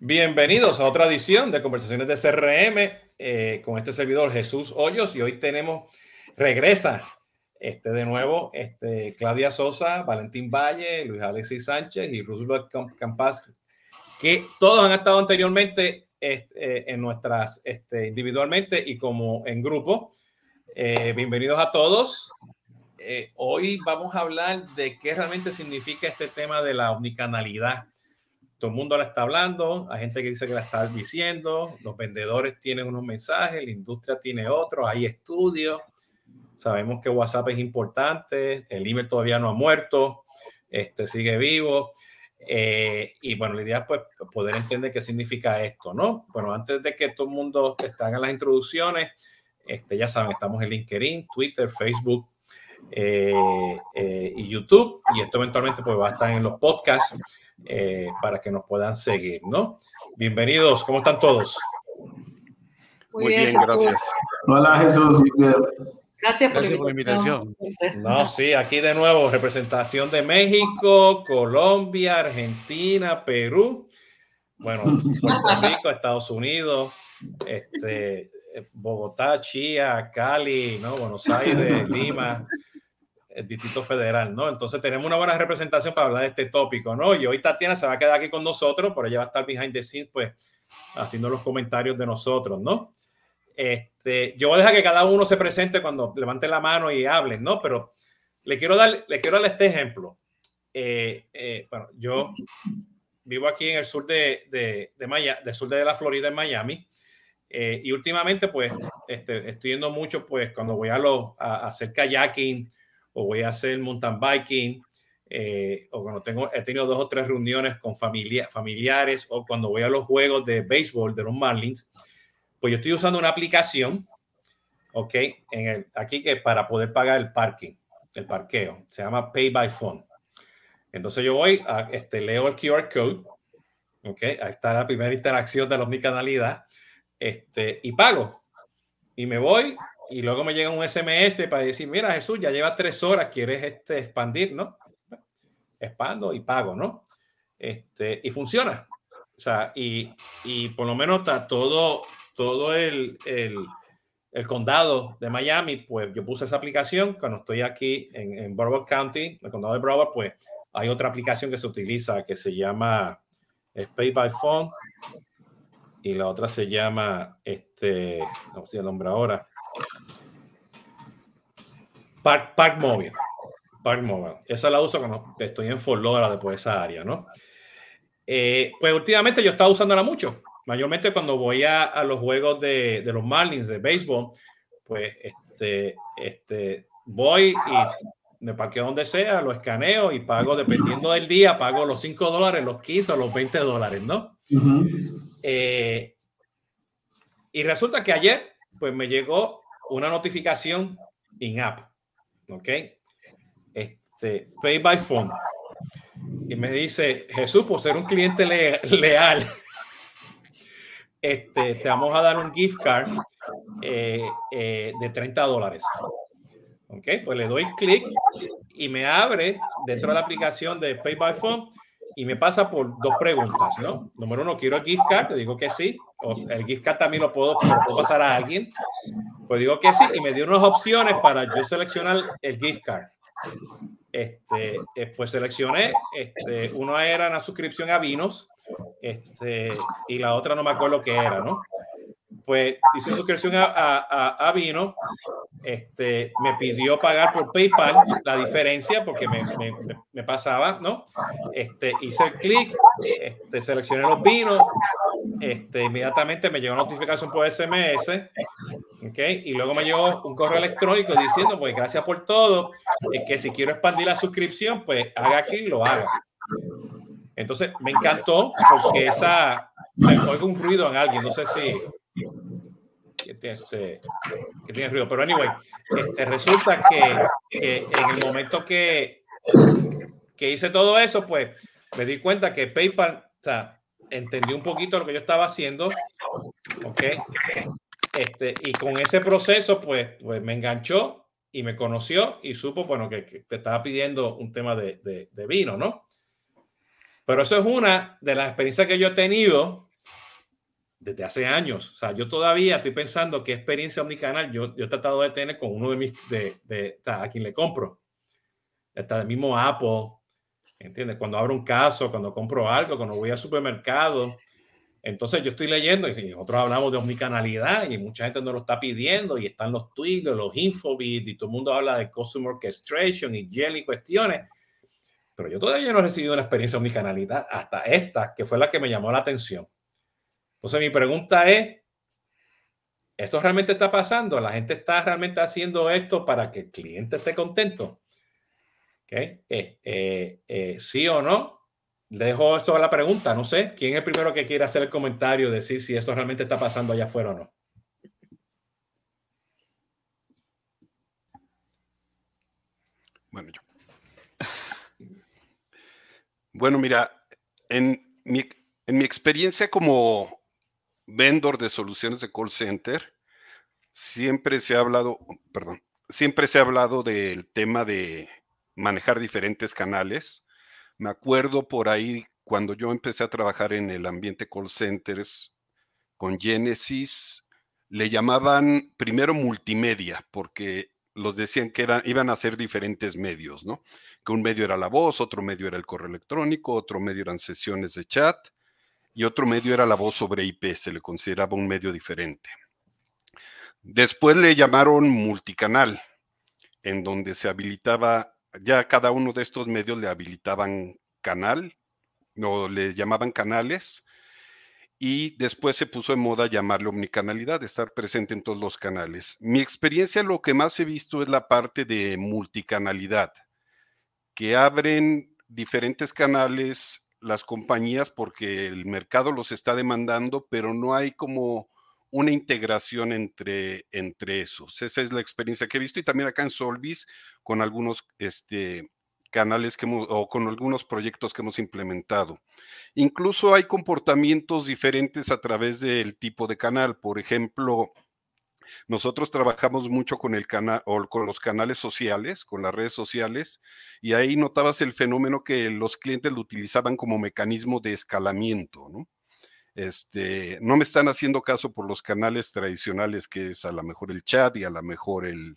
Bienvenidos a otra edición de Conversaciones de CRM eh, con este servidor Jesús Hoyos y hoy tenemos, regresa este, de nuevo este, Claudia Sosa, Valentín Valle, Luis Alexis Sánchez y Roosevelt Campas, que todos han estado anteriormente este, en nuestras, este, individualmente y como en grupo. Eh, bienvenidos a todos. Eh, hoy vamos a hablar de qué realmente significa este tema de la omnicanalidad todo el mundo la está hablando, hay gente que dice que la está diciendo, los vendedores tienen unos mensajes, la industria tiene otros, hay estudios, sabemos que WhatsApp es importante, el email todavía no ha muerto, este sigue vivo. Eh, y bueno, la idea es pues, poder entender qué significa esto, ¿no? Bueno, antes de que todo el mundo esté en las introducciones, este, ya saben, estamos en LinkedIn, Twitter, Facebook eh, eh, y YouTube, y esto eventualmente pues va a estar en los podcasts. Eh, para que nos puedan seguir, ¿no? Bienvenidos, ¿cómo están todos? Muy, bien, gracias. Hola Jesús, Gracias, por, la invitación. No, sí, aquí de nuevo, representación de México, Colombia, Argentina, Perú, bueno, Puerto Rico, Estados Unidos, este, Bogotá, Chía, Cali, ¿no? Buenos Aires, Lima, el Distrito Federal, ¿no? Entonces tenemos una buena representación para hablar de este tópico, ¿no? Y hoy Tatiana se va a quedar aquí con nosotros, pero ella va a estar behind the scenes, pues, haciendo los comentarios de nosotros, ¿no? Este, yo voy a dejar que cada uno se presente cuando levante la mano y hablen, ¿no? Pero le quiero dar, le quiero dar este ejemplo. Eh, eh, bueno, yo vivo aquí en el sur de, de, de Miami, del sur de la Florida, en Miami. Eh, y últimamente, pues, este, estoy yendo mucho, pues, cuando voy a, los, a hacer kayaking, o voy a hacer mountain biking, eh, o cuando tengo, he tenido dos o tres reuniones con familia, familiares, o cuando voy a los juegos de béisbol de los Marlins, pues yo estoy usando una aplicación, ok, en el, aquí que para poder pagar el parking, el parqueo, se llama Pay by Phone. Entonces yo voy, a, este, leo el QR code, ok, ahí está la primera interacción de la omnicanalidad, este, y pago. Y me voy y luego me llega un SMS para decir, mira Jesús, ya lleva tres horas, ¿quieres este, expandir? ¿No? Expando y pago, ¿no? Este, y funciona. O sea, y, y por lo menos está todo, todo el, el, el, condado de Miami, pues yo puse esa aplicación. Cuando estoy aquí en, en Broward County, el condado de Broward, pues hay otra aplicación que se utiliza que se llama Pay by Phone y la otra se llama, este, no sé el nombre ahora, Park, Park Mobile. Park Mobile. Esa la uso cuando estoy en Fort Lauderdale, por esa área, ¿no? Eh, pues últimamente yo estaba usándola mucho. Mayormente cuando voy a, a los juegos de, de, los Marlins de béisbol, pues este, este, voy y me parqueo donde sea, lo escaneo y pago, dependiendo del día, pago los 5 dólares, los 15 o los 20 dólares, ¿no? Uh -huh. eh, y resulta que ayer, pues me llegó una notificación in-app, ¿ok? Este, Pay by Phone. Y me dice, Jesús, por ser un cliente le leal, este, te vamos a dar un gift card eh, eh, de 30 dólares. Ok, pues le doy clic y me abre dentro de la aplicación de Pay by Phone y me pasa por dos preguntas, ¿no? Número uno, quiero el gift card, te digo que sí. O el gift card también lo puedo, lo puedo pasar a alguien. Pues digo que sí y me dio unas opciones para yo seleccionar el gift card. Este, pues seleccioné, este, uno era una suscripción a vinos, este, y la otra no me acuerdo qué era, ¿no? Pues hice suscripción a, a, a vino, este, me pidió pagar por PayPal la diferencia porque me, me, me pasaba, ¿no? Este, hice el clic, este, seleccioné los vinos, este, inmediatamente me llegó notificación por SMS, ¿ok? Y luego me llegó un correo electrónico diciendo, pues gracias por todo, es que si quiero expandir la suscripción, pues haga aquí y lo haga. Entonces me encantó porque esa, oigo un ruido en alguien, no sé si este, que tiene ruido. Pero anyway, este, resulta que, que, en el momento que, que hice todo eso, pues me di cuenta que PayPal, o sea, un poquito lo que yo estaba haciendo, ¿ok? Este, y con ese proceso, pues, pues me enganchó y me conoció y supo, bueno, que, que te estaba pidiendo un tema de, de, de, vino, ¿no? Pero eso es una de las experiencias que yo he tenido desde hace años. O sea, yo todavía estoy pensando qué experiencia omnicanal yo, he tratado de tener con uno de mis, de, de, a quien le compro. Hasta el mismo Apple, ¿entiendes? Cuando abro un caso, cuando compro algo, cuando voy al supermercado. Entonces yo estoy leyendo y nosotros hablamos de omnicanalidad y mucha gente nos lo está pidiendo y están los tweets, los infobits y todo el mundo habla de customer orchestration y jelly cuestiones. Pero yo todavía no he recibido una experiencia omnicanalidad hasta esta, que fue la que me llamó la atención. Entonces mi pregunta es, ¿esto realmente está pasando? ¿La gente está realmente haciendo esto para que el cliente esté contento? ¿Okay? Eh, eh, eh, ¿Sí o no? dejo esto a la pregunta. No sé, ¿quién es el primero que quiere hacer el comentario, decir si eso realmente está pasando allá afuera o no? Bueno, yo. Bueno, mira, en mi, en mi experiencia como vendor de soluciones de call center, siempre se ha hablado, perdón, siempre se ha hablado del tema de manejar diferentes canales. Me acuerdo por ahí cuando yo empecé a trabajar en el ambiente call centers con Genesis, le llamaban primero multimedia, porque los decían que eran, iban a ser diferentes medios, ¿no? Que un medio era la voz, otro medio era el correo electrónico, otro medio eran sesiones de chat, y otro medio era la voz sobre IP, se le consideraba un medio diferente. Después le llamaron multicanal, en donde se habilitaba, ya cada uno de estos medios le habilitaban canal, o le llamaban canales, y después se puso en moda llamarlo omnicanalidad, estar presente en todos los canales. Mi experiencia lo que más he visto es la parte de multicanalidad, que abren diferentes canales las compañías porque el mercado los está demandando, pero no hay como una integración entre, entre esos. Esa es la experiencia que he visto y también acá en Solvis con algunos este, canales que o con algunos proyectos que hemos implementado. Incluso hay comportamientos diferentes a través del tipo de canal. Por ejemplo, nosotros trabajamos mucho con el canal o con los canales sociales, con las redes sociales, y ahí notabas el fenómeno que los clientes lo utilizaban como mecanismo de escalamiento, ¿no? Este, no me están haciendo caso por los canales tradicionales, que es a lo mejor el chat y a lo mejor el,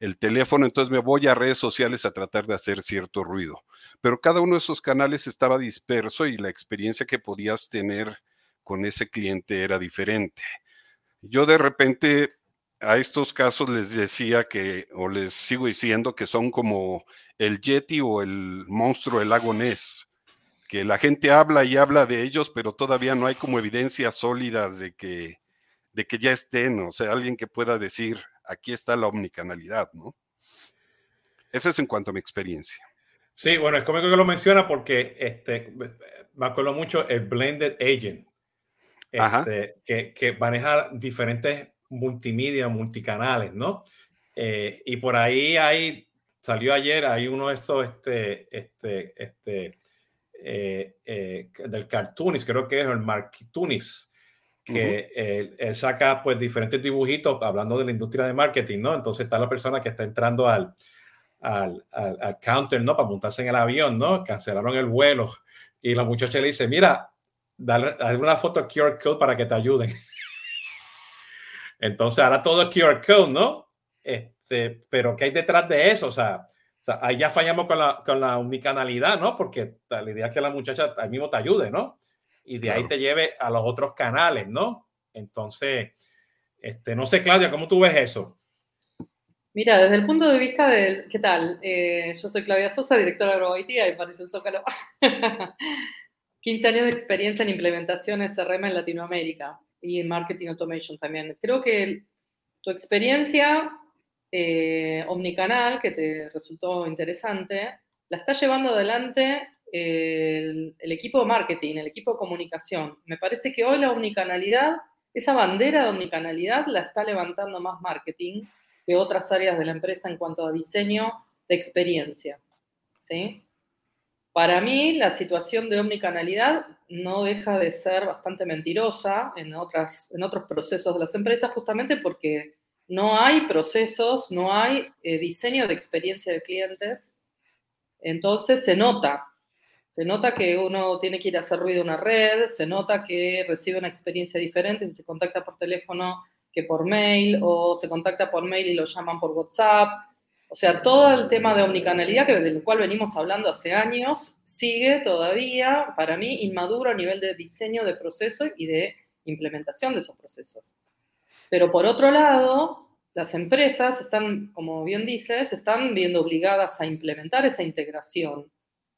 el teléfono, entonces me voy a redes sociales a tratar de hacer cierto ruido. Pero cada uno de esos canales estaba disperso y la experiencia que podías tener con ese cliente era diferente. Yo de repente a estos casos les decía que, o les sigo diciendo que son como el Yeti o el monstruo del lago Ness, que la gente habla y habla de ellos, pero todavía no hay como evidencias sólidas de que, de que ya estén, o sea, alguien que pueda decir, aquí está la omnicanalidad, ¿no? Eso es en cuanto a mi experiencia. Sí, bueno, es cómico que lo menciona porque este, me acuerdo mucho el Blended Agent, este, que, que maneja diferentes multimedia, multicanales, ¿no? Eh, y por ahí hay, salió ayer, hay uno de estos, este, este, este, eh, eh, del Cartoonis, creo que es el Marktunis, que él, saca pues diferentes dibujitos hablando de la industria de marketing, ¿no? Entonces está la persona que está entrando al, al, al, counter, ¿no? Para montarse en el avión, ¿no? Cancelaron el vuelo y la muchacha le dice, mira, dale, dale una foto QR code para que te ayuden. Entonces, ahora todo es QR code, ¿no? Este, pero ¿qué hay detrás de eso? O sea, ahí ya fallamos con la, con la unicanalidad, ¿no? Porque la idea es que la muchacha ahí mismo te ayude, ¿no? Y de ahí te lleve a los otros canales, ¿no? Entonces, este, no sé, Claudia, ¿cómo tú ves eso? Mira, desde el punto de vista del, ¿qué tal? Eh, yo soy Claudia Sosa, directora de AgroIT y París el Zócalo. 15 años de experiencia en implementaciones CRM en Latinoamérica y en Marketing Automation también. Creo que tu experiencia eh, omnicanal, que te resultó interesante, la está llevando adelante el, equipo de marketing, el equipo de comunicación. Me parece que hoy la omnicanalidad, esa bandera de omnicanalidad la está levantando más marketing que otras áreas de la empresa en cuanto a diseño de experiencia. ¿sí? Para mí, la situación de omnicanalidad no deja de ser bastante mentirosa en, otras, en otros procesos de las empresas, justamente porque no hay procesos, no hay eh, diseño de experiencia de clientes. Entonces se nota. Se nota que uno tiene que ir a hacer ruido en una red, se nota que recibe una experiencia diferente si se contacta por teléfono que por mail, o se contacta por mail y lo llaman por WhatsApp. O sea, todo el tema de omnicanalidad, que, del cual venimos hablando hace años, sigue todavía, para mí, inmaduro a nivel de diseño de procesos y de implementación de esos procesos. Pero por otro lado, las empresas están, como bien dices, están viendo obligadas a implementar esa integración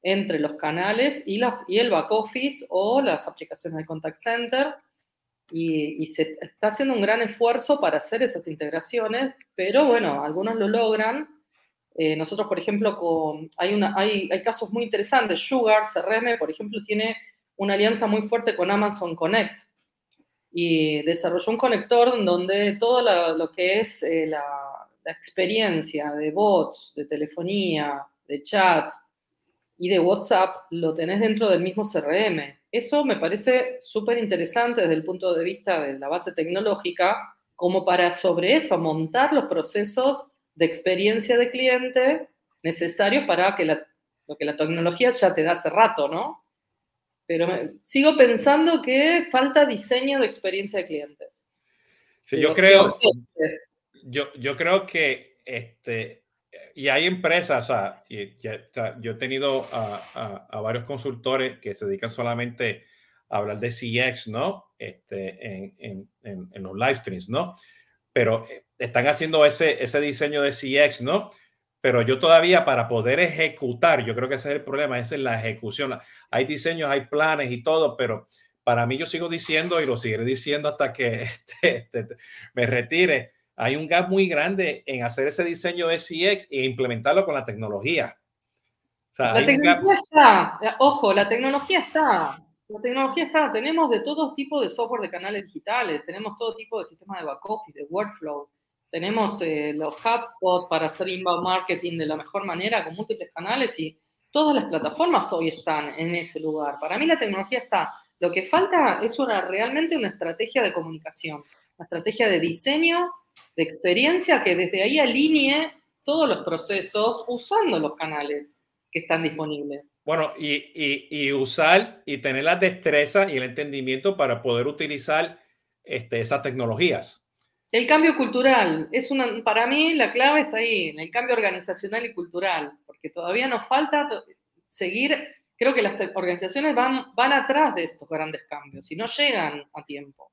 entre los canales y, y el back office o las aplicaciones de contact center. Y, se está haciendo un gran esfuerzo para hacer esas integraciones, pero bueno, algunos lo logran. Eh, nosotros, por ejemplo, con, hay, una, hay, hay casos muy interesantes. Sugar, CRM, por ejemplo, tiene una alianza muy fuerte con Amazon Connect y desarrolló un conector donde todo lo, que es eh, la, la, experiencia de bots, de telefonía, de chat y de WhatsApp lo tenés dentro del mismo CRM. Eso me parece súper interesante desde el punto de vista de la base tecnológica, como para sobre eso montar los procesos de experiencia de cliente necesarios para que la, lo que la tecnología ya te da hace rato, ¿no? pero sigo pensando que falta diseño de experiencia de clientes. Sí, yo creo, yo, yo creo que este, y hay empresas, o sea, yo he tenido a, a, varios consultores que se dedican solamente a hablar de CX, ¿no? Este, en, en, en, en los live streams, ¿no? Pero eh, están haciendo ese, ese diseño de CX, ¿no? pero yo todavía para poder ejecutar, yo creo que ese es el problema, es la ejecución. Hay diseños, hay planes y todo, pero para mí yo sigo diciendo y lo seguiré diciendo hasta que este, este, me retire. Hay un gap muy grande en hacer ese diseño de CX e implementarlo con la tecnología. la tecnología está, ojo, la tecnología está. La tecnología está, tenemos de todo tipo de software de canales digitales, tenemos todo tipo de sistemas de back office, de workflow, tenemos eh, los HubSpot para hacer inbound marketing de la mejor manera con múltiples canales y todas las plataformas hoy están en ese lugar. Para mí la tecnología está. Lo que falta es una, realmente una estrategia de comunicación, una estrategia de diseño, de experiencia que desde ahí alinee todos los procesos usando los canales que están disponibles. Bueno, y, y, usar y tener la destreza y el entendimiento para poder utilizar este, esas tecnologías. El cambio cultural, es una, para mí la clave está ahí, en el cambio organizacional y cultural, porque todavía nos falta seguir, creo que las organizaciones van, van atrás de estos grandes cambios y no llegan a tiempo.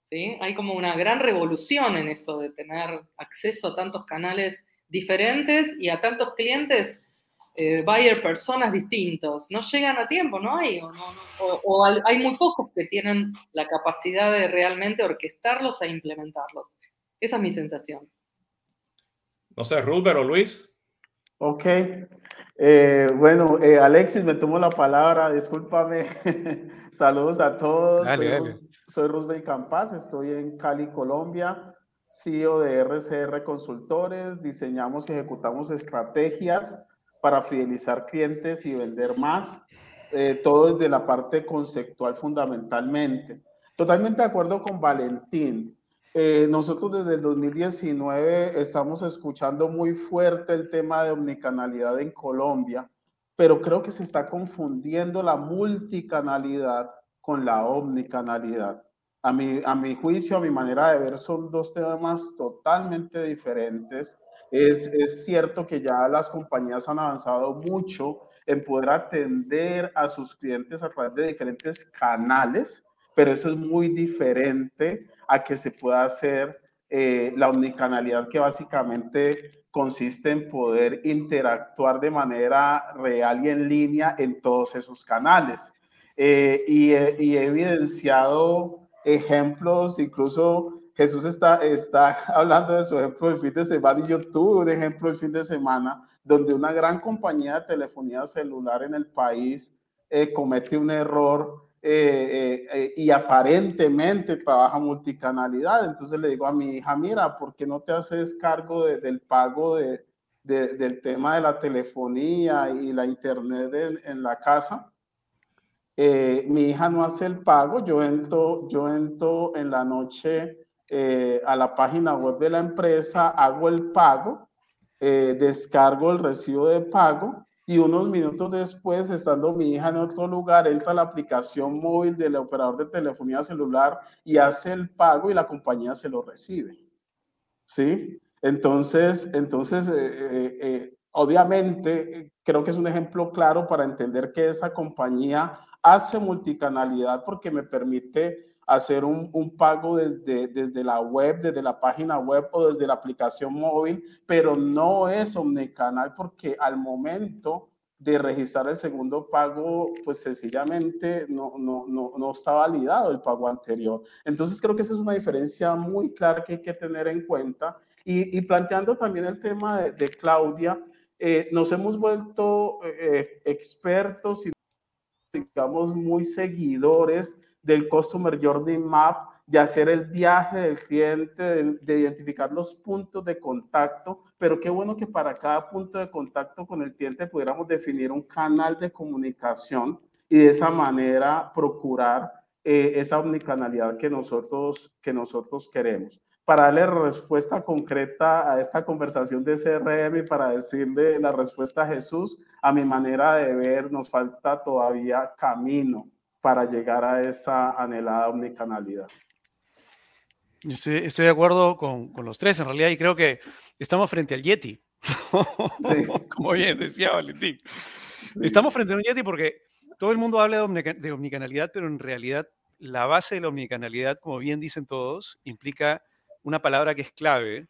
¿sí? Hay como una gran revolución en esto de tener acceso a tantos canales diferentes y a tantos clientes eh, buyer personas distintos. No llegan a tiempo, ¿no hay? O, hay muy pocos que tienen la capacidad de realmente orquestarlos e implementarlos. Esa es mi sensación. No sé, Ruth, o Luis. Ok. Eh, bueno, eh, Alexis, me tomo la palabra, discúlpame. Saludos a todos. soy, Roosevelt Campas, estoy en Cali, Colombia, CEO de RCR Consultores. Diseñamos y ejecutamos estrategias para fidelizar clientes y vender más, eh, todo desde la parte conceptual fundamentalmente. Totalmente de acuerdo con Valentín. Eh, nosotros desde el 2019 estamos escuchando muy fuerte el tema de omnicanalidad en Colombia, pero creo que se está confundiendo la multicanalidad con la omnicanalidad. A mi, a mi juicio, a mi manera de ver, son dos temas totalmente diferentes es, cierto que ya las compañías han avanzado mucho en poder atender a sus clientes a través de diferentes canales, pero eso es muy diferente a que se pueda hacer eh, la omnicanalidad que básicamente consiste en poder interactuar de manera real y en línea en todos esos canales. Eh, y, y, he evidenciado ejemplos incluso Jesús está, está hablando de su ejemplo del fin de semana y yo tuve un ejemplo del fin de semana donde una gran compañía de telefonía celular en el país eh, comete un error eh, eh, y aparentemente trabaja multicanalidad. Entonces le digo a mi hija, mira, ¿por qué no te haces cargo del pago de, del tema de la telefonía y la internet en, en la casa? mi hija no hace el pago, yo entro, yo entro en la noche eh, a la página web de la empresa, hago el pago, eh, descargo el recibo de pago y unos minutos después, estando mi hija en otro lugar, entra la aplicación móvil del operador de telefonía celular y hace el pago y la compañía se lo recibe. ¿Sí? Entonces, entonces eh, obviamente, creo que es un ejemplo claro para entender que esa compañía hace multicanalidad porque me permite hacer un, un, pago desde, desde la web, desde la página web o desde la aplicación móvil, pero no es omnicanal porque al momento de registrar el segundo pago, pues sencillamente no, no, no, no está validado el pago anterior. Entonces creo que esa es una diferencia muy clara que hay que tener en cuenta. Y, y planteando también el tema de, Claudia, eh, nos hemos vuelto eh, eh expertos y digamos muy seguidores del Customer Journey Map, de hacer el viaje del cliente, de, identificar los puntos de contacto, pero qué bueno que para cada punto de contacto con el cliente pudiéramos definir un canal de comunicación y de esa manera procurar eh, esa omnicanalidad que nosotros, que nosotros queremos. Para darle respuesta concreta a esta conversación de CRM y para decirle la respuesta a Jesús, a mi manera de ver, nos falta todavía camino para llegar a esa anhelada omnicanalidad. Estoy, estoy de acuerdo con, con, los tres en realidad y creo que estamos frente al Yeti. Como bien decía Valentín. Estamos frente a un Yeti porque todo el mundo habla de, de omnicanalidad, pero en realidad la base de la omnicanalidad, como bien dicen todos, implica una palabra que es clave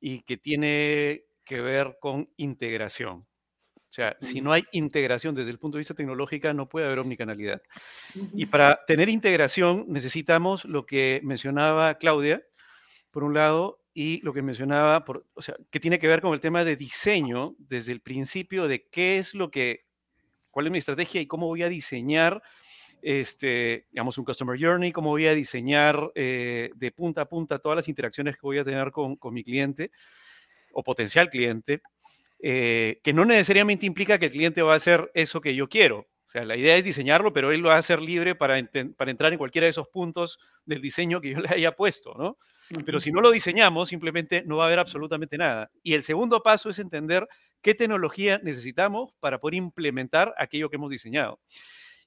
y que tiene que ver con integración. O sea, si no hay integración desde el punto de vista tecnológico, no puede haber omnicanalidad. Y para tener integración necesitamos lo que mencionaba Claudia, por un lado, y lo que mencionaba, por, o sea, que tiene que ver con el tema de diseño desde el principio de qué es lo que, cuál es mi estrategia y cómo voy a diseñar, este, digamos, un Customer Journey, cómo voy a diseñar eh, de punta a punta todas las interacciones que voy a tener con, con mi cliente o potencial cliente eh, que no necesariamente implica que el cliente va a hacer eso que yo quiero. O sea, la idea es diseñarlo, pero él lo va a hacer libre para, para entrar en cualquiera de esos puntos del diseño que yo le haya puesto, ¿no? Pero si no lo diseñamos, simplemente no va a haber absolutamente nada. Y el segundo paso es entender qué tecnología necesitamos para poder implementar aquello que hemos diseñado.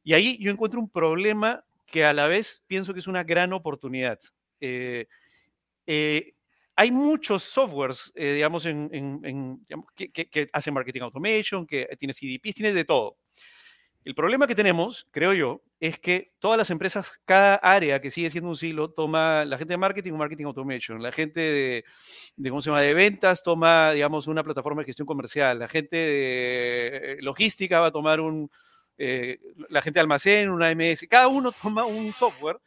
Y ahí yo encuentro un problema que a la vez pienso que es una gran oportunidad. eh, eh hay muchos softwares, eh, digamos, en, que, hacen marketing automation, que tiene CDPs, tiene de todo. El problema que tenemos, creo yo, es que todas las empresas, cada área que sigue siendo un silo, toma la gente de marketing un marketing automation, la gente de, ¿cómo se llama? de ventas toma, digamos, una plataforma de gestión comercial, la gente de logística va a tomar un, eh, la gente de almacén, una MS, cada uno toma un software,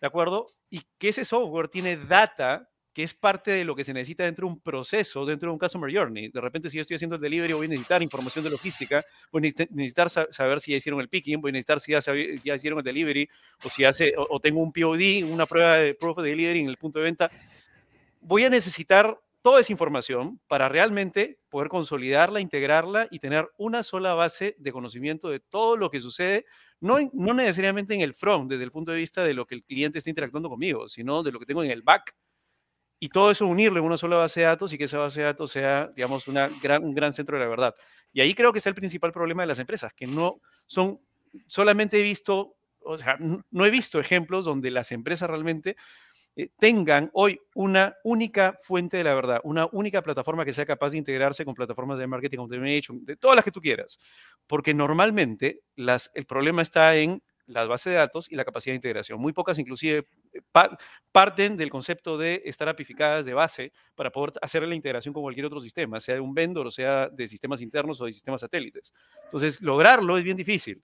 ¿de acuerdo? Y que ese software tiene data que es parte de lo que se necesita dentro de un proceso, dentro de un Customer Journey. De repente, si yo estoy haciendo el delivery, voy a necesitar información de logística, voy a necesitar saber si ya hicieron el picking, voy a necesitar si ya, hicieron el delivery, o si hace, o, tengo un POD, una prueba de proof of delivery en el punto de venta. Voy a necesitar toda esa información para realmente poder consolidarla, integrarla y tener una sola base de conocimiento de todo lo que sucede, no, no necesariamente en el front, desde el punto de vista de lo que el cliente está interactuando conmigo, sino de lo que tengo en el back y todo eso unirlo en una sola base de datos y que esa base de datos sea, digamos, una gran, un gran centro de la verdad. Y ahí creo que está el principal problema de las empresas, que no son, solamente he visto, o sea, no he visto ejemplos donde las empresas realmente eh, tengan hoy una única fuente de la verdad, una única plataforma que sea capaz de integrarse con plataformas de marketing automation, de todas las que tú quieras. Porque normalmente el problema está en las bases de datos y la capacidad de integración. Muy pocas inclusive parten del concepto de estar apificadas de base para poder hacer la integración con cualquier otro sistema, sea de un vendor sea de sistemas internos o de sistemas satélites. Entonces, lograrlo es bien difícil.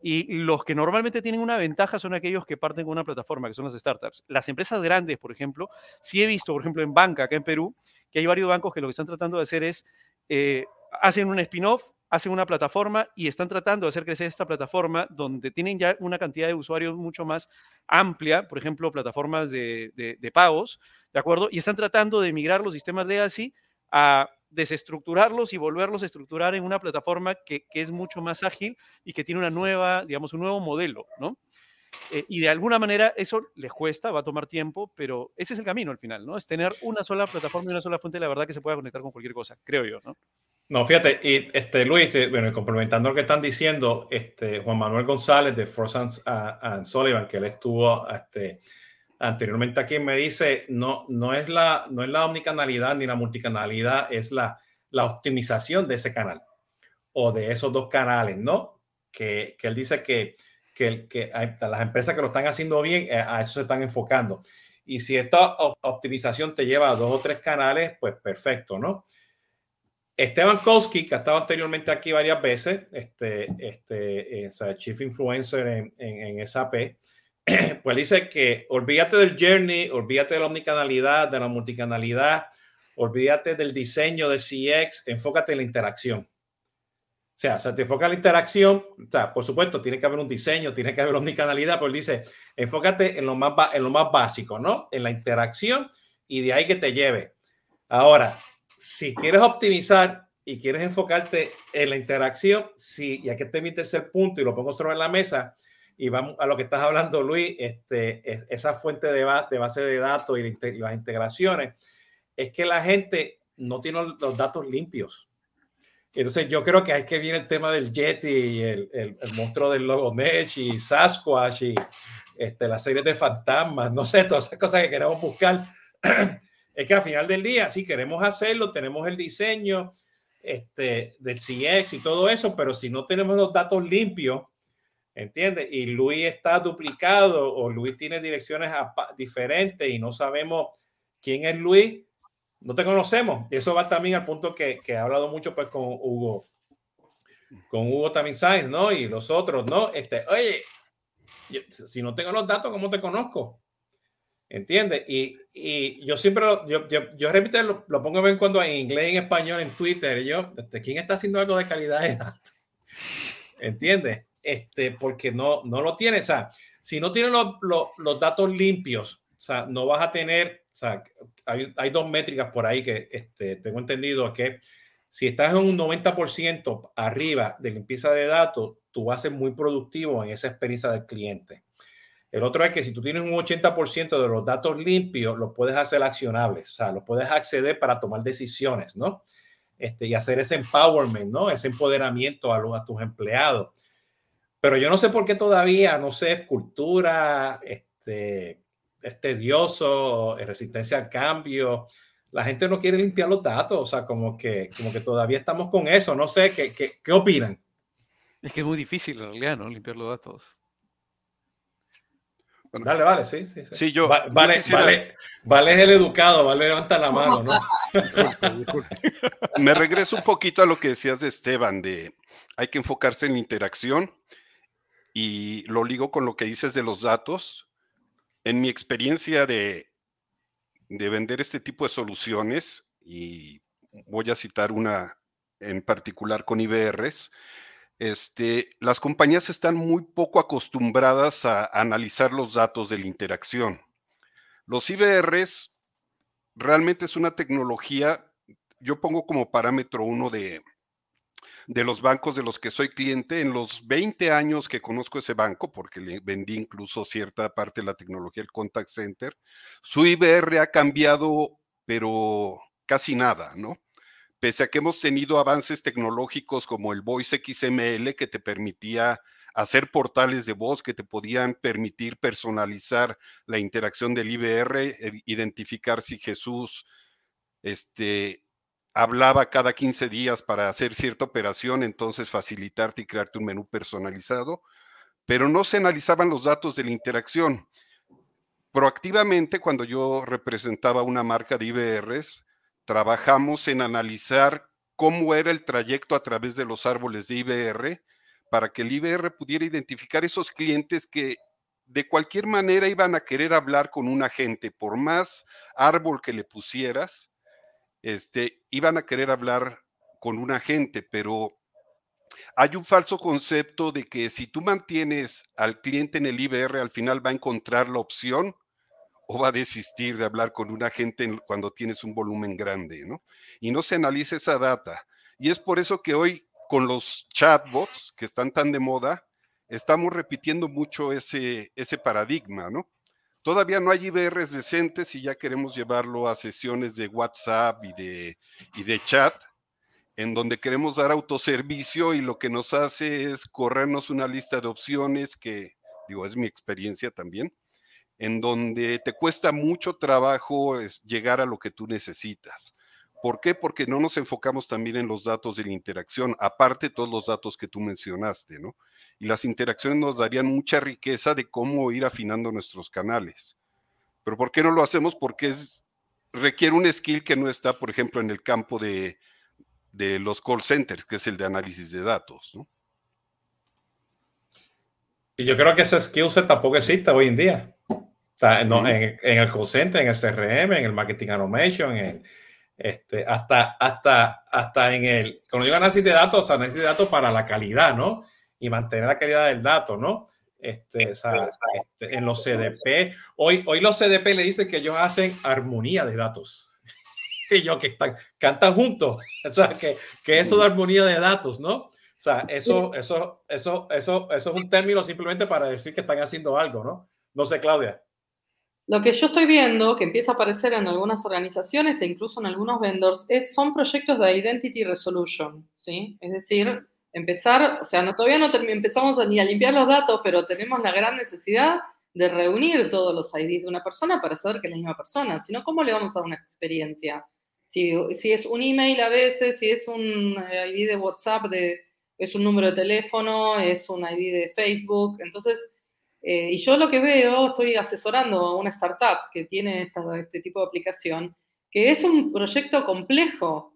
Y los que normalmente tienen una ventaja son aquellos que parten con una plataforma, que son las startups. Las empresas grandes, por ejemplo, sí he visto, por ejemplo, en banca, acá en Perú, que hay varios bancos que lo que están tratando de hacer es, eh, hacen un spin-off hacen una plataforma y están tratando de hacer crecer esta plataforma donde tienen ya una cantidad de usuarios mucho más amplia, por ejemplo, plataformas de, de, pagos, ¿de acuerdo? Y están tratando de migrar los sistemas legacy a desestructurarlos y volverlos a estructurar en una plataforma que, que, es mucho más ágil y que tiene una nueva, digamos, un nuevo modelo, ¿no? Eh, y de alguna manera eso les cuesta, va a tomar tiempo, pero ese es el camino al final, ¿no? Es tener una sola plataforma y una sola fuente la verdad que se pueda conectar con cualquier cosa, creo yo, ¿no? No, fíjate, y este Luis, eh, bueno, complementando lo que están diciendo, este Juan Manuel González de Frost and, Sullivan, que él estuvo este, anteriormente aquí, me dice, no, no, es la, no es la omnicanalidad ni la multicanalidad, es la, la optimización de ese canal o de esos dos canales, ¿no? Que, que él dice que, que, que las empresas que lo están haciendo bien, eh, a eso se están enfocando. Y si esta optimización te lleva a dos o tres canales, pues perfecto, ¿no? Esteban Kowski, que ha estado anteriormente aquí varias veces, este, este, eh, Chief Influencer en, en, SAP, pues dice que olvídate del journey, olvídate de la omnicanalidad, de la multicanalidad, olvídate del diseño de CX, enfócate en la interacción. O sea, se te enfoca en la interacción, o sea, por supuesto, tiene que haber un diseño, tiene que haber omnicanalidad, pero dice, enfócate en lo más, en lo más básico, ¿no? En la interacción y de ahí que te lleve. Ahora, si quieres optimizar y quieres enfocarte en la interacción, sí, y aquí está mi tercer punto y lo pongo sobre la mesa, y vamos a lo que estás hablando, Luis, este, esa fuente de, de base de datos y las integraciones, es que la gente no tiene los datos limpios. Entonces yo creo que hay que viene el tema del Yeti y el, el, monstruo del logo Mesh y Sasquatch y este, la serie de fantasmas, no sé, todas esas cosas que queremos buscar es que al final del día, sí queremos hacerlo, tenemos el diseño este, del CX y todo eso, pero si no tenemos los datos limpios, ¿entiendes? Y Luis está duplicado o Luis tiene direcciones diferentes y no sabemos quién es Luis, no te conocemos. Y eso va también al punto que, que he hablado mucho pues con Hugo, con Hugo también Sainz, ¿no? Y los otros, ¿no? Este, oye, si no tengo los datos, ¿cómo te conozco? ¿Entiendes? Y, y, yo siempre, yo, yo, yo repito, lo, lo, pongo en cuando en inglés y en español en Twitter. Yo, este, ¿quién está haciendo algo de calidad de? ¿Entiendes? Este, porque no, no lo tiene. O sea, si no tienes los, los, los, datos limpios, o sea, no vas a tener, o sea, hay, hay dos métricas por ahí que este, tengo entendido que si estás en un 90% arriba de limpieza de datos, tú vas a ser muy productivo en esa experiencia del cliente. El otro es que si tú tienes un 80% de los datos limpios, los puedes hacer accionables, o sea, los puedes acceder para tomar decisiones, ¿no? Este, y hacer ese empowerment, ¿no? Ese empoderamiento a, los, a tus empleados. Pero yo no sé por qué todavía, no sé, cultura, este, es tedioso, resistencia al cambio. La gente no quiere limpiar los datos, o sea, como que, como que todavía estamos con eso. No sé, ¿qué, qué, qué opinan? Es que es muy difícil en realidad, ¿no? Limpiar los datos. Dale, vale, sí, sí. sí. yo, vale, vale, vale es el educado, vale levanta la mano, ¿no? Me regreso un poquito a lo que decías de Esteban, de hay que enfocarse en la interacción y lo ligo con lo que dices de los datos. En mi experiencia de, de vender este tipo de soluciones, y voy a citar una en particular con IBRs, este, las compañías están muy poco acostumbradas a analizar los datos de la interacción. Los IBRs realmente es una tecnología, yo pongo como parámetro uno de, de los bancos de los que soy cliente, en los 20 años que conozco ese banco, porque le vendí incluso cierta parte de la tecnología del contact center, su IBR ha cambiado, pero casi nada, ¿no? Pese a que hemos tenido avances tecnológicos como el Voice XML que te permitía hacer portales de voz que te podían permitir personalizar la interacción del IBR, eh, identificar si Jesús este, hablaba cada 15 días para hacer cierta operación, entonces facilitarte y crearte un menú personalizado, pero no se analizaban los datos de la interacción. Proactivamente, cuando yo representaba una marca de IBRs, trabajamos en analizar cómo era el trayecto a través de los árboles de IBR para que el IBR pudiera identificar esos clientes que de cualquier manera iban a querer hablar con un agente, por más árbol que le pusieras, este, iban a querer hablar con un agente, pero hay un falso concepto de que si tú mantienes al cliente en el IBR, al final va a encontrar la opción o va a desistir de hablar con un agente cuando tienes un volumen grande, ¿no? Y no se analiza esa data. Y es por eso que hoy con los chatbots que están tan de moda, estamos repitiendo mucho ese, ese paradigma, ¿no? Todavía no hay IBRs decentes y ya queremos llevarlo a sesiones de WhatsApp y de, y de chat. en donde queremos dar autoservicio y lo que nos hace es corrernos una lista de opciones que, digo, es mi experiencia también, en donde te cuesta mucho trabajo llegar a lo que tú necesitas. ¿Por qué? Porque no nos enfocamos también en los datos de la interacción, aparte de todos los datos que tú mencionaste, ¿no? Y las interacciones nos darían mucha riqueza de cómo ir afinando nuestros canales. Pero ¿por qué no lo hacemos? Porque es, requiere un skill que no está, por ejemplo, en el campo de, de los call centers, que es el de análisis de datos. ¿no? Y yo creo que ese skill set tampoco existe hoy en día. Sea, en, el call center, en el CRM, en el marketing automation, en este, hasta, hasta, hasta en el, cuando digo análisis de datos, o sea, análisis de datos para la calidad, ¿no? Y mantener la calidad del dato, ¿no? Este, o sea, este, en los CDP, hoy, hoy los CDP le dicen que ellos hacen armonía de datos que yo que están, cantan juntos. O sea, que, que eso de armonía de datos, ¿no? O sea, eso, eso, eso, eso, eso es un término simplemente para decir que están haciendo algo, ¿no? No sé, Claudia. Lo que yo estoy viendo, que empieza a aparecer en algunas organizaciones e incluso en algunos vendors, es, son proyectos de identity resolution, ¿sí? Es decir, empezar, o sea, no, todavía no empezamos ni a limpiar los datos, pero tenemos la gran necesidad de reunir todos los IDs de una persona para saber que es la misma persona, sino cómo le vamos a dar una experiencia. Si, si, es un email a veces, si es un eh, ID de WhatsApp, de, es un número de teléfono, es un ID de Facebook. Entonces, eh, y yo lo que veo, estoy asesorando a una startup que tiene este tipo de aplicación, que es un proyecto complejo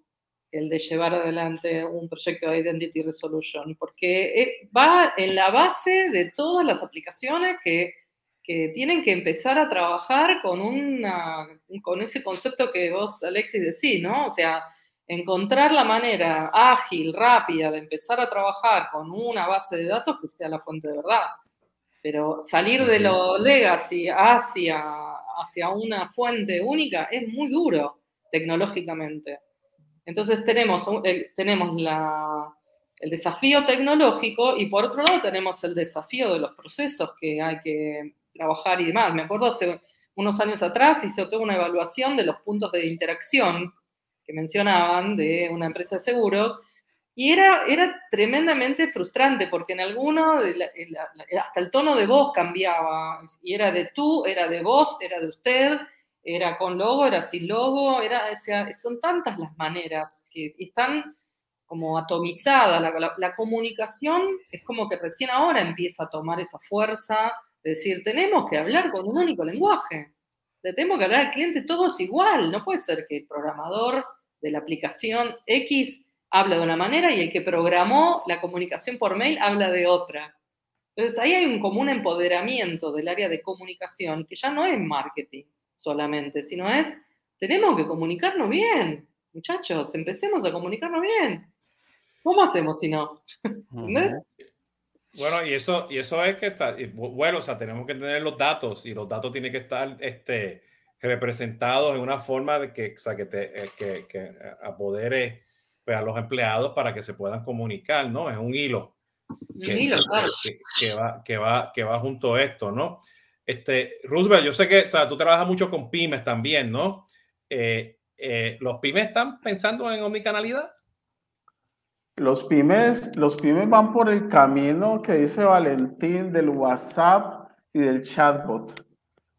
el de llevar adelante un proyecto de Identity Resolution, porque eh, va en la base de todas las aplicaciones que que tienen que empezar a trabajar con, una, con ese concepto que vos, Alexis, decís, ¿no? O sea, encontrar la manera ágil, rápida de empezar a trabajar con una base de datos que sea la fuente de verdad. Pero salir de lo legacy hacia, hacia una fuente única es muy duro tecnológicamente. Entonces tenemos, tenemos la, el desafío tecnológico y por otro lado tenemos el desafío de los procesos que hay que trabajar y demás. Me acuerdo hace unos años atrás hice toda una evaluación de los puntos de interacción que mencionaban de una empresa de seguro y era, era tremendamente frustrante porque en alguno hasta el tono de voz cambiaba y era de tú, era de vos, era de usted, era con logo, era sin logo, era, son tantas las maneras que están como atomizada. La, comunicación es como que recién ahora empieza a tomar esa fuerza es decir, tenemos que hablar con un único lenguaje. Le tenemos que hablar al cliente todos igual. No puede ser que el programador de la aplicación X habla de una manera y el que programó la comunicación por mail habla de otra. Entonces ahí hay un común empoderamiento del área de comunicación que ya no es marketing solamente, sino es, tenemos que comunicarnos bien. Muchachos, empecemos a comunicarnos bien. ¿Cómo hacemos si no? ¿Entendés? Bueno, y eso, y eso es que está, bueno, o sea, tenemos que tener los datos y los datos tienen que estar este, representados en una forma de que, o sea, que, te, eh, que, que eh, apodere pues, a los empleados para que se puedan comunicar, ¿no? Es un hilo. Que, hilo, claro. que, va, que, va, que va junto a esto, ¿no? Este, Roosevelt, yo sé que o sea, tú trabajas mucho con pymes también, ¿no? Eh, ¿Los pymes están pensando en omnicanalidad? Los pymes, los pymes van por el camino que dice Valentín del WhatsApp y del chatbot.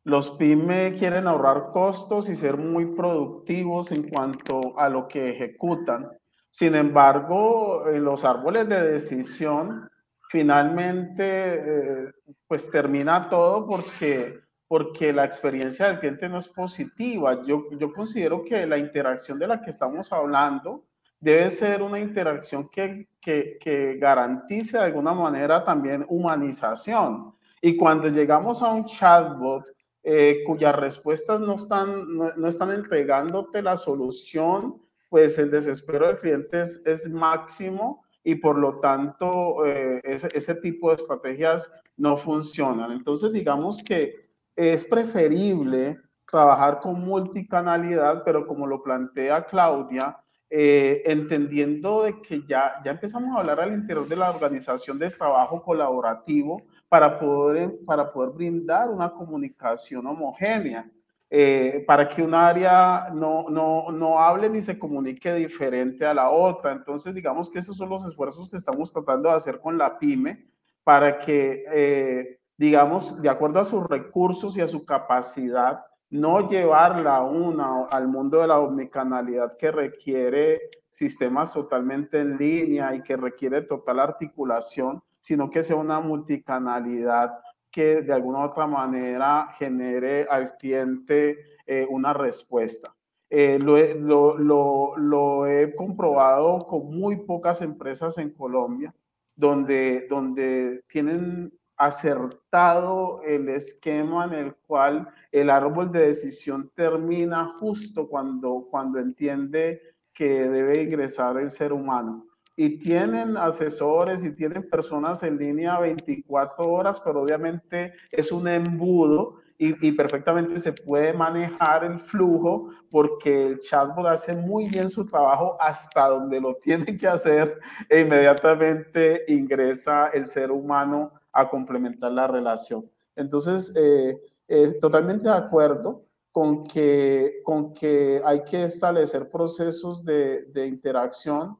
Los pymes quieren ahorrar costos y ser muy productivos en cuanto a lo que ejecutan. Sin embargo, en los árboles de decisión, finalmente, eh, pues termina todo porque, porque la experiencia del cliente no es positiva. Yo, yo considero que la interacción de la que estamos hablando, debe ser una interacción que, que, garantice de alguna manera también humanización. Y cuando llegamos a un chatbot eh, cuyas respuestas no están, no, están entregándote la solución, pues el desespero del cliente es, máximo y por lo tanto eh, ese, ese tipo de estrategias no funcionan. Entonces digamos que es preferible trabajar con multicanalidad, pero como lo plantea Claudia, eh, entendiendo de que ya, ya empezamos a hablar al interior de la organización de trabajo colaborativo para poder, para poder brindar una comunicación homogénea. Eh, para que un área no, no, no hable ni se comunique diferente a la otra. Entonces, digamos que esos son los esfuerzos que estamos tratando de hacer con la pyme para que, eh, digamos, de acuerdo a sus recursos y a su capacidad, no llevarla una al mundo de la omnicanalidad que requiere sistemas totalmente en línea y que requiere total articulación, sino que sea una multicanalidad que de alguna u otra manera genere al cliente eh, una respuesta. Eh, lo, lo, he comprobado con muy pocas empresas en Colombia, donde, donde tienen acertado el esquema en el cual el árbol de decisión termina justo cuando, cuando entiende que debe ingresar el ser humano. Y tienen asesores y tienen personas en línea 24 horas, pero obviamente es un embudo y, perfectamente se puede manejar el flujo porque el chatbot hace muy bien su trabajo hasta donde lo tiene que hacer e inmediatamente ingresa el ser humano a complementar la relación. Entonces, eh, eh, totalmente de acuerdo con que, con que hay que establecer procesos de, de interacción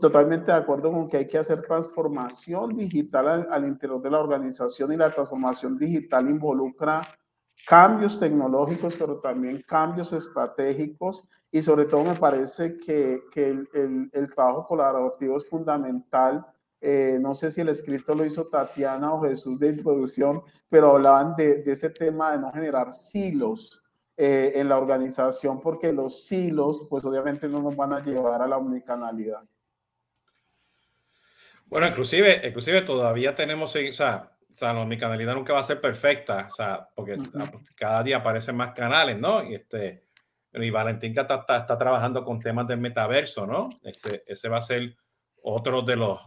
totalmente de acuerdo con que hay que hacer transformación digital al, al, interior de la organización y la transformación digital involucra cambios tecnológicos, pero también cambios estratégicos y sobre todo me parece que, que el, el, el, trabajo colaborativo es fundamental. Eh, no sé si el escrito lo hizo Tatiana o Jesús de introducción, pero hablaban de, de ese tema de no generar silos eh, en la organización, porque los silos, pues obviamente no nos van a llevar a la omnicanalidad. Bueno, inclusive, inclusive todavía tenemos, o sea, o sea, no, mi canalidad nunca va a ser perfecta, o sea, porque ah, pues, cada día aparecen más canales, ¿no? Y este, y Valentín está, está, está, trabajando con temas del metaverso, ¿no? Ese, ese va a ser otro de los,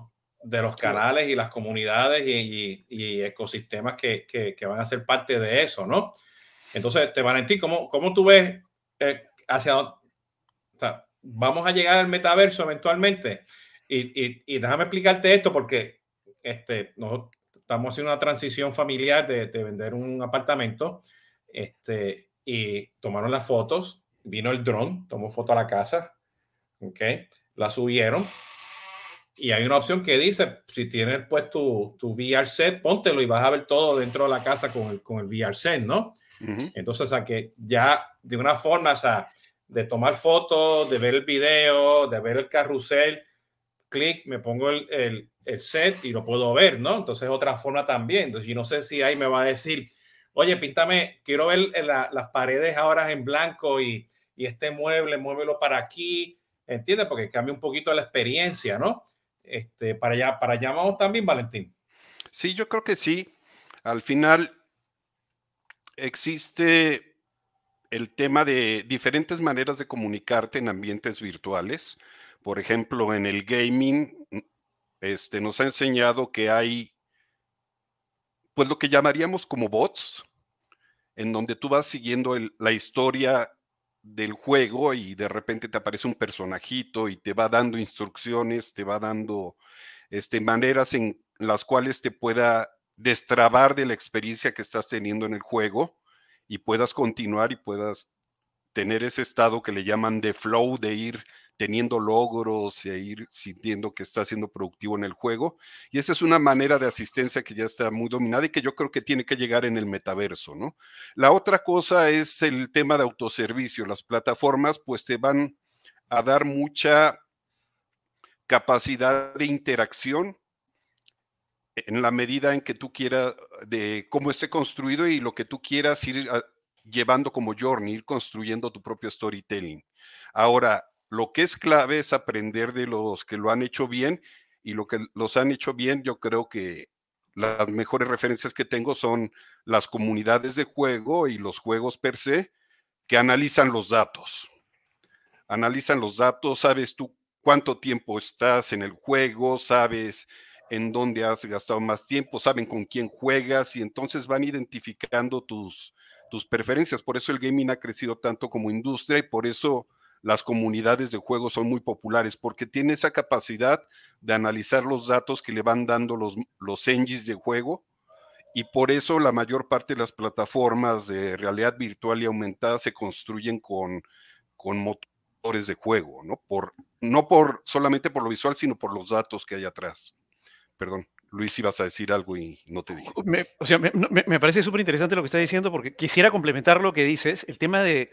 de los canales y las comunidades y, y, y ecosistemas que, que, que, van a ser parte de eso, ¿no? Entonces, este, Valentín, ¿cómo, cómo tú ves eh, hacia dónde? O sea, vamos a llegar al metaverso eventualmente. Y, y, y déjame explicarte esto porque este, nosotros estamos haciendo una transición familiar de, de, vender un apartamento este, y tomaron las fotos, vino el dron, tomó foto a la casa, ¿ok? La subieron y hay una opción que dice, si tienes pues tu, tu VR set, póntelo y vas a ver todo dentro de la casa con el, con el VR set, ¿no? Uh -huh. Entonces, o sea, que ya de una forma, o sea, de tomar fotos, de ver el video, de ver el carrusel, clic, me pongo el, el, el, set y lo puedo ver, ¿no? Entonces otra forma también. Entonces yo no sé si ahí me va a decir, oye, píntame, quiero ver la, las paredes ahora en blanco y, y, este mueble, muévelo para aquí, ¿entiendes? Porque cambia un poquito la experiencia, ¿no? Este, para allá, para allá vamos también, Valentín. Sí, yo creo que sí. Al final existe el tema de diferentes maneras de comunicarte en ambientes virtuales. Por ejemplo, en el gaming, este, nos ha enseñado que hay, pues lo que llamaríamos como bots, en donde tú vas siguiendo la historia del juego y de repente te aparece un personajito y te va dando instrucciones, te va dando este, maneras en las cuales te pueda destrabar de la experiencia que estás teniendo en el juego y puedas continuar y puedas tener ese estado que le llaman de flow, de ir teniendo logros y ir sintiendo que está siendo productivo en el juego. Y esa es una manera de asistencia que ya está muy dominada y que yo creo que tiene que llegar en el metaverso, ¿no? La otra cosa es el tema de autoservicio. Las plataformas pues te van a dar mucha capacidad de interacción en la medida en que tú quieras, de cómo esté construido y lo que tú quieras ir a, llevando como journey, ir construyendo tu propio storytelling. Ahora, lo que es clave es aprender de los que lo han hecho bien y lo que los han hecho bien, yo creo que las mejores referencias que tengo son las comunidades de juego y los juegos per se que analizan los datos. Analizan los datos, sabes tú cuánto tiempo estás en el juego, sabes en dónde has gastado más tiempo, saben con quién juegas y entonces van identificando tus, tus preferencias. Por eso el gaming ha crecido tanto como industria y por eso las comunidades de juego son muy populares porque tiene esa capacidad de analizar los datos que le van dando los, los engines de juego y por eso la mayor parte de las plataformas de realidad virtual y aumentada se construyen con, con motores de juego, ¿no? Por, no por solamente por lo visual, sino por los datos que hay atrás. Perdón, Luis, ibas a decir algo y no te dije. Me, parece súper interesante lo que estás diciendo porque quisiera complementar lo que dices. El tema de,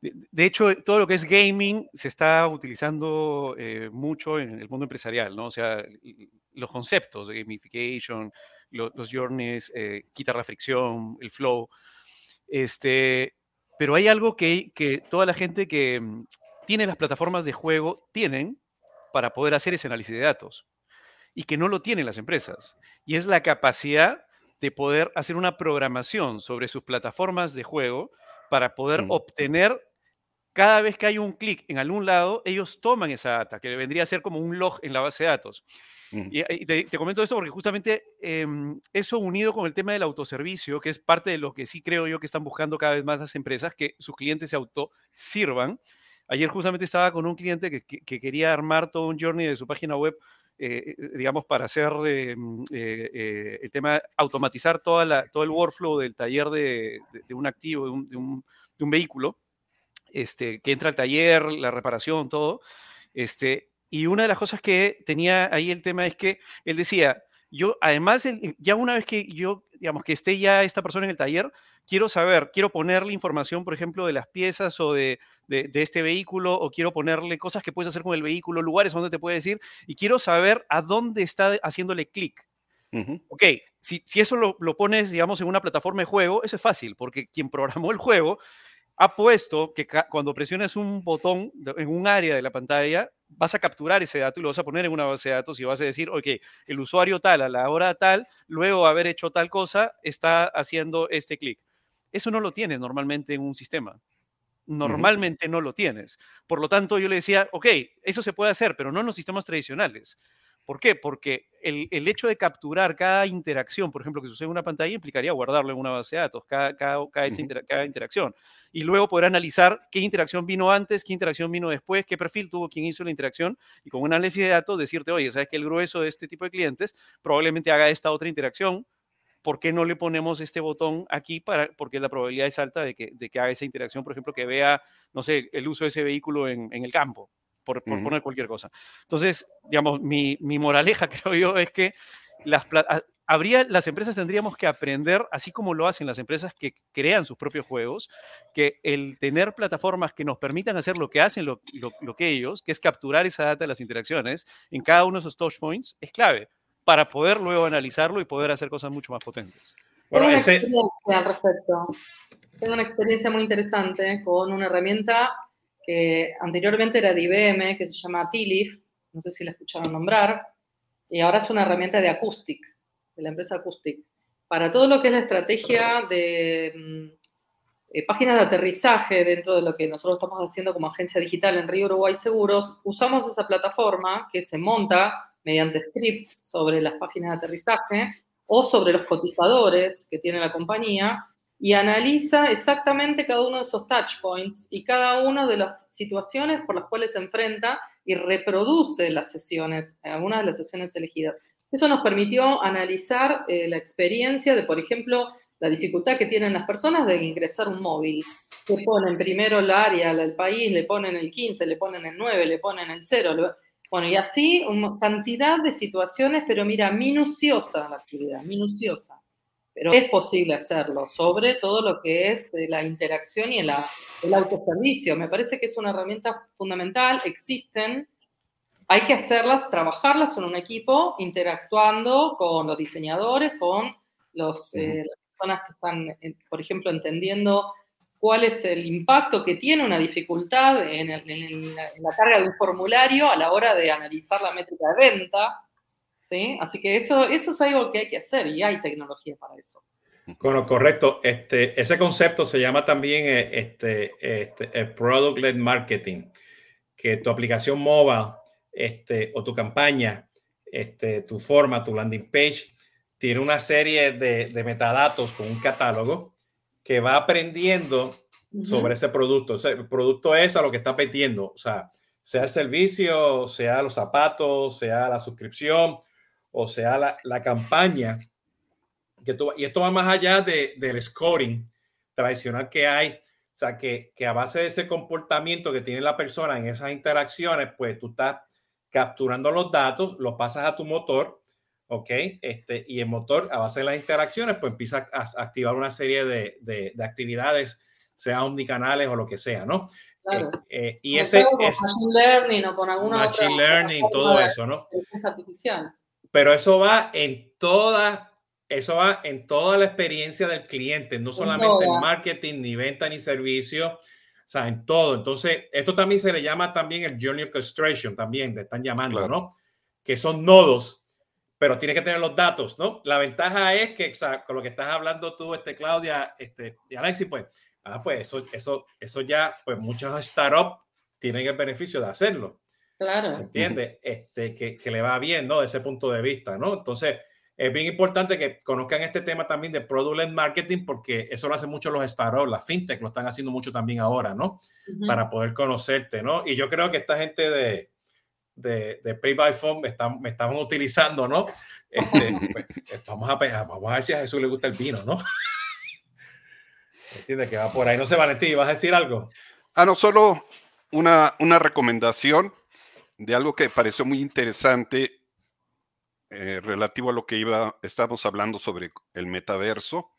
de, hecho, todo lo que es gaming se está utilizando eh, mucho en el mundo empresarial, ¿no? O sea, los conceptos de gamification, los journeys, eh, quita la fricción, el flow. Este, pero hay algo que, que toda la gente que mm, tiene las plataformas de juego tienen para poder hacer ese análisis de datos y que no lo tienen las empresas. Y es la capacidad de poder hacer una programación sobre sus plataformas de juego para poder mm. obtener cada vez que hay un clic en algún lado, ellos toman esa data, que vendría a ser como un log en la base de datos. Y, te, comento esto porque justamente em, eso unido con el tema del autoservicio, que es parte de lo que sí creo yo que están buscando cada vez más las empresas, que sus clientes se autosirvan. Ayer justamente estaba con un cliente que, quería armar todo un journey de su página web, eh, eh, digamos, para hacer em, eh, el tema, automatizar toda la, todo el workflow del taller de, un activo, de un, de un vehículo este, que entra al taller, la reparación, todo. Este, y una de las cosas que tenía ahí el tema es que él decía, yo además, ya una vez que yo, digamos, que esté ya esta persona en el taller, quiero saber, quiero ponerle información, por ejemplo, de las piezas o de, de, este vehículo, o quiero ponerle cosas que puedes hacer con el vehículo, lugares donde te puede decir, y quiero saber a dónde está haciéndole clic. Ok, si, si eso lo, lo, pones, digamos, en una plataforma de juego, eso es fácil, porque quien programó el juego ha puesto que cuando presiones un botón en un área de la pantalla, vas a capturar ese dato y lo vas a poner en una base de datos y vas a decir, ok, el usuario tal a la hora tal, luego de haber hecho tal cosa, está haciendo este clic. Eso no lo tienes normalmente en un sistema. Normalmente no lo tienes. Por lo tanto, yo le decía, ok, eso se puede hacer, pero no en los sistemas tradicionales. ¿Por qué? Porque el, hecho de capturar cada interacción, por ejemplo, que sucede en una pantalla, implicaría guardarlo en una base de datos, cada, cada, cada, interacción. Y luego poder analizar qué interacción vino antes, qué interacción vino después, qué perfil tuvo quien hizo la interacción, y con un análisis de datos decirte, oye, ¿sabes que el grueso de este tipo de clientes probablemente haga esta otra interacción? ¿Por qué no le ponemos este botón aquí? Para, porque la probabilidad es alta de que, de que haga esa interacción, por ejemplo, que vea, no sé, el uso de ese vehículo en, en el campo por, poner cualquier cosa. Entonces, digamos, mi, mi moraleja, creo yo, es que las, habría, las empresas tendríamos que aprender, así como lo hacen las empresas que crean sus propios juegos, que el tener plataformas que nos permitan hacer lo que hacen lo, lo, que ellos, que es capturar esa data de las interacciones en cada uno de esos touch points, es clave para poder luego analizarlo y poder hacer cosas mucho más potentes. Bueno, Tengo una experiencia al respecto. Tengo una experiencia muy interesante con una herramienta que anteriormente era de IBM, que se llama Tilif, no sé si la escucharon nombrar, y ahora es una herramienta de Acoustic, de la empresa Acoustic. Para todo lo que es la estrategia de mm, eh, páginas de aterrizaje dentro de lo que nosotros estamos haciendo como agencia digital en Río Uruguay Seguros, usamos esa plataforma que se monta mediante scripts sobre las páginas de aterrizaje o sobre los cotizadores que tiene la compañía y analiza exactamente cada uno de esos touch points y cada una de las situaciones por las cuales se enfrenta y reproduce las sesiones, algunas de las sesiones elegidas. Eso nos permitió analizar eh, la experiencia de, por ejemplo, la dificultad que tienen las personas de ingresar un móvil. Que ponen primero el área, el país, le ponen el 15, le ponen el 9, le ponen el 0. Bueno, y así una cantidad de situaciones, pero mira, minuciosa la actividad, minuciosa pero es posible hacerlo, sobre todo lo que es eh, la interacción y el, el autoservicio. Me parece que es una herramienta fundamental, existen, hay que hacerlas, trabajarlas en un equipo, interactuando con los diseñadores, con los, eh, las personas que están, por ejemplo, entendiendo cuál es el impacto que tiene una dificultad en, en, la, carga de un formulario a la hora de analizar la métrica de venta. Así que eso, eso es algo que hay que hacer y hay tecnología para eso. Bueno, correcto. Este, ese concepto se llama también eh, este, este, Product-Led Marketing, que tu aplicación móvil este, o tu campaña, este, tu forma, tu landing page, tiene una serie de, de metadatos con un catálogo que va aprendiendo sobre ese producto. el producto es a lo que está metiendo, o sea, sea el servicio, sea los zapatos, sea la suscripción, o sea, la, campaña Que tú, y esto va más allá de, del scoring tradicional que hay. O sea, que, que a base de ese comportamiento que tiene la persona en esas interacciones, pues tú estás capturando los datos, los pasas a tu motor, ¿ok? Este, y el motor, a base de las interacciones, pues empieza a, activar una serie de, de, de, actividades, sea omnicanales o lo que sea, ¿no? Claro. Eh, eh, y ese con es, machine learning o con alguna machine otra learning, todo eso, ¿no? artificial. Pero eso va en toda, eso va en toda la experiencia del cliente, no solamente en marketing, ni venta, ni servicio, o sea, en todo. Entonces, esto también se le llama también el journey orchestration, también le están llamando, claro. ¿no? Que son nodos, pero tiene que tener los datos, ¿no? La ventaja es que, o sea, con lo que estás hablando tú, este, Claudia, este, y Alexis, pues, ah, pues eso, eso, eso ya, pues muchos startups tienen el beneficio de hacerlo. Claro. ¿Entiendes? Este, que, que, le va bien, ¿no? De ese punto de vista, ¿no? Entonces, es bien importante que conozcan este tema también de product marketing porque eso lo hacen mucho los startups, las fintech lo están haciendo mucho también ahora, ¿no? Uh -huh. Para poder conocerte, ¿no? Y yo creo que esta gente de, de, de Pay by Phone me están, me estaban utilizando, ¿no? Este, pues, vamos, a, vamos a ver si a Jesús le gusta el vino, ¿no? ¿Entiendes? Que va por ahí. No sé, Valentín, ¿vas a decir algo? Ah, no, solo una, una recomendación de algo que pareció muy interesante eh, relativo a lo que iba, estábamos hablando sobre el metaverso.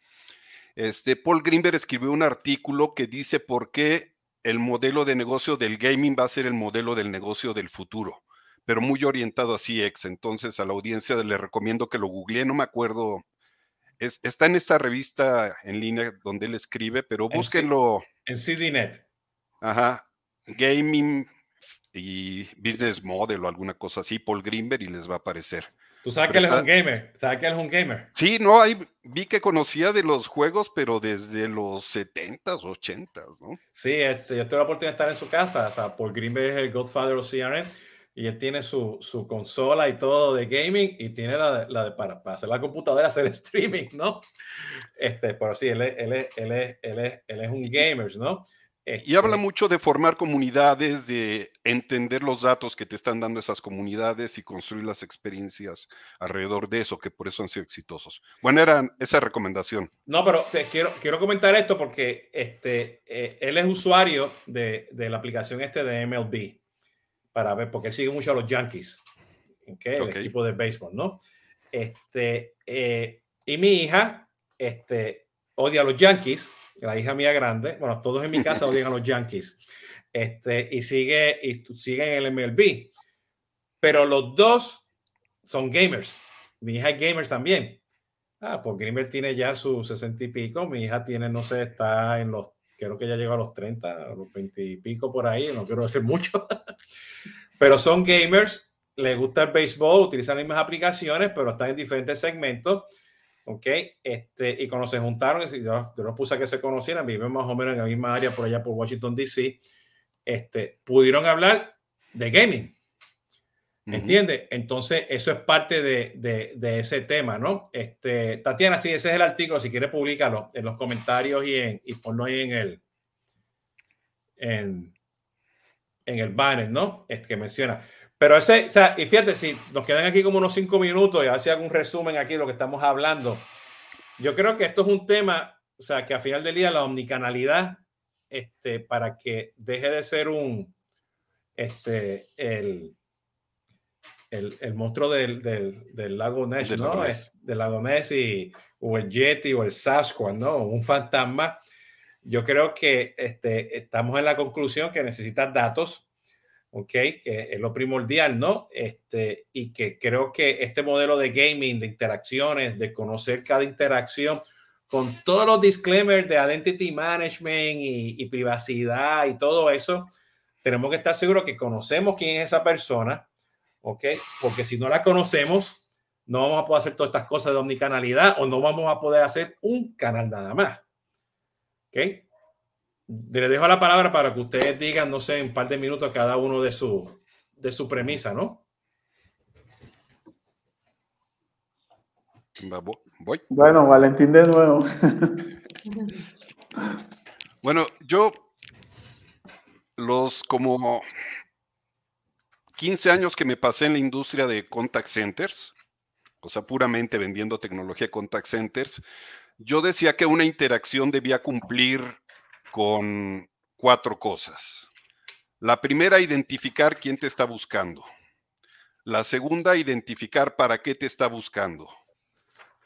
Este, Paul Greenberg escribió un artículo que dice por qué el modelo de negocio del gaming va a ser el modelo del negocio del futuro, pero muy orientado a CX. Entonces a la audiencia le recomiendo que lo googlee, no me acuerdo. Es, está en esta revista en línea donde él escribe, pero búsquenlo. En CDNet. Ajá. Gaming y Business Model o alguna cosa así, Paul Greenberg, y les va a aparecer. Tú sabes pero que él está... es un gamer. ¿Sabes que él es un gamer? Sí, no, ahí vi que conocía de los juegos, pero desde los 70s, 80s, ¿no? Sí, este, yo tuve la oportunidad de estar en su casa. O sea, Paul Greenberg es el Godfather of CRM y él tiene su, su consola y todo de gaming y tiene la, la de para, para hacer la computadora, hacer streaming, ¿no? Este, pero sí, él es, él es, él es, él es, él es un gamer, ¿no? Y habla mucho de formar comunidades, de entender los datos que te están dando esas comunidades y construir las experiencias alrededor de eso, que por eso han sido exitosos. Bueno, era esa recomendación. No, pero te quiero, quiero comentar esto porque este, eh, él es usuario de, de, la aplicación este de MLB, para ver, porque él sigue mucho a los Yankees, ¿okay? el okay. equipo de béisbol, ¿no? Este, eh, y mi hija este, odia a los Yankees la hija mía grande, bueno, todos en mi casa odian a los Yankees, este, y sigue, y sigue en el MLB. Pero los dos son gamers. Mi hija es gamer también. Ah, pues Gamer tiene ya sus sesenta y pico, mi hija tiene, no sé, está en los, creo que ya llegó a los 30, a los 20 y pico por ahí, no quiero decir mucho, pero son gamers, les gusta el béisbol, utilizan las mismas aplicaciones, pero están en diferentes segmentos ¿ok? Este, y cuando se juntaron, yo, yo los puse a que se conocieran, viven más o menos en la misma área por allá por Washington, D.C., este, pudieron hablar de gaming. ¿Me entiendes? Entonces, eso es parte de, de, de, ese tema, ¿no? Este, Tatiana, sí, ese es el artículo. Si quieres, públicalo en los comentarios y, en, y ponlo ahí en el, en, en el banner, ¿no? Este que menciona. Pero ese, o sea, y fíjate, si nos quedan aquí como unos cinco minutos y así hago un resumen aquí de lo que estamos hablando. Yo creo que esto es un tema, o sea, que al final del día la omnicanalidad, este, para que deje de ser un, este, el, el, el monstruo del, del, del lago Ness, del ¿no? Del lago Ness y, o el Yeti o el Sasquatch, ¿no? Un fantasma. Yo creo que este, estamos en la conclusión que necesitas datos, ¿ok? Que es lo primordial, ¿no? Este, y que creo que este modelo de gaming, de interacciones, de conocer cada interacción, con todos los disclaimers de identity management y, y privacidad y todo eso, tenemos que estar seguros que conocemos quién es esa persona, ¿ok? Porque si no la conocemos, no vamos a poder hacer todas estas cosas de omnicanalidad o no vamos a poder hacer un canal nada más, ¿ok? Le dejo la palabra para que ustedes digan, no sé, en un par de minutos cada uno de su, de su premisa, ¿no? Voy. Bueno, Valentín de nuevo. bueno, yo los como 15 años que me pasé en la industria de contact centers, o sea, puramente vendiendo tecnología de contact centers, yo decía que una interacción debía cumplir con cuatro cosas. La primera, identificar quién te está buscando. La segunda, identificar para qué te está buscando.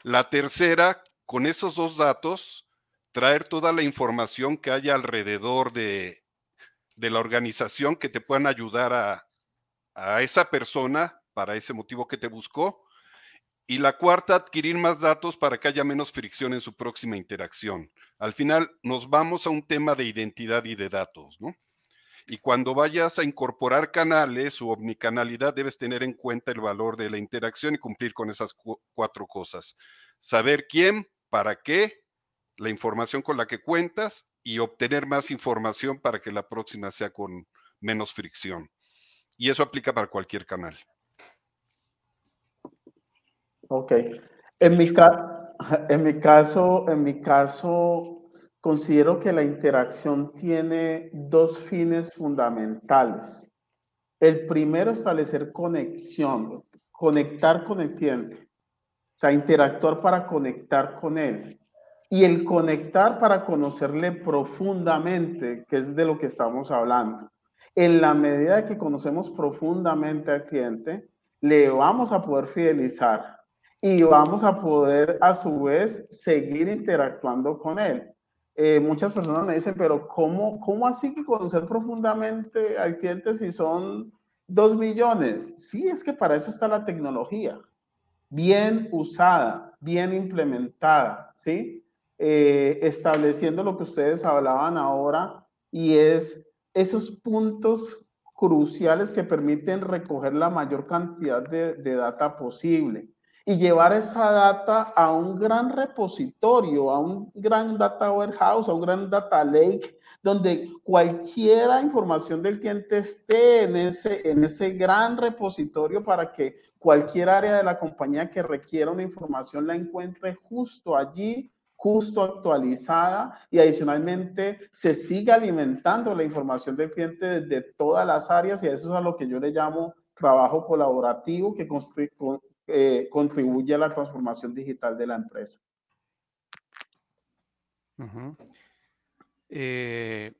La tercera, con esos dos datos, traer toda la información que haya alrededor de, la organización que te puedan ayudar a, a esa persona para ese motivo que te buscó. Y la cuarta, adquirir más datos para que haya menos fricción en su próxima interacción. Al final nos vamos a un tema de identidad y de datos, ¿no? Y cuando vayas a incorporar canales o omnicanalidad, debes tener en cuenta el valor de la interacción y cumplir con esas cuatro cosas. Saber quién, para qué, la información con la que cuentas y obtener más información para que la próxima sea con menos fricción. Y eso aplica para cualquier canal. Ok. En mi, en mi caso, en mi caso, considero que la interacción tiene dos fines fundamentales. El primero, establecer conexión, conectar con el cliente, o sea, interactuar para conectar con él. Y el conectar para conocerle profundamente, que es de lo que estamos hablando. En la medida que conocemos profundamente al cliente, le vamos a poder fidelizar y vamos a poder a su vez seguir interactuando con él. Eh, muchas personas me dicen, pero ¿cómo, ¿cómo así que conocer profundamente al cliente si son dos millones? Sí, es que para eso está la tecnología, bien usada, bien implementada, ¿sí? Eh, estableciendo lo que ustedes hablaban ahora y es esos puntos cruciales que permiten recoger la mayor cantidad de, de data posible y llevar esa data a un gran repositorio, a un gran data warehouse, a un gran data lake, donde cualquier información del cliente esté en ese, en ese gran repositorio para que cualquier área de la compañía que requiera una información la encuentre justo allí justo actualizada y adicionalmente se siga alimentando la información del cliente desde todas las áreas y eso es a lo que yo le llamo trabajo colaborativo que eh, contribuye a la transformación digital de la empresa. Eh,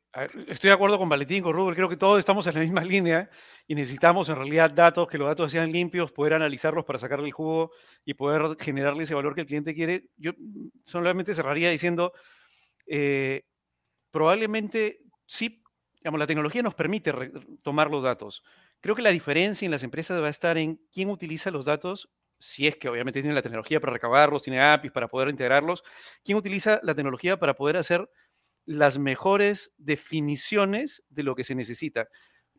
estoy de acuerdo con Valentín, con Rubén, creo que todos estamos en la misma línea y necesitamos en realidad datos, que los datos sean limpios, poder analizarlos para sacarle el jugo y poder generarle ese valor que el cliente quiere. Yo solamente cerraría diciendo, eh, probablemente sí, digamos, la tecnología nos permite tomar los datos, Creo que la diferencia en las empresas va a estar en quién utiliza los datos, si es que obviamente tiene la tecnología para recabarlos, tiene APIs para poder integrarlos, quién utiliza la tecnología para poder hacer las mejores definiciones de lo que se necesita.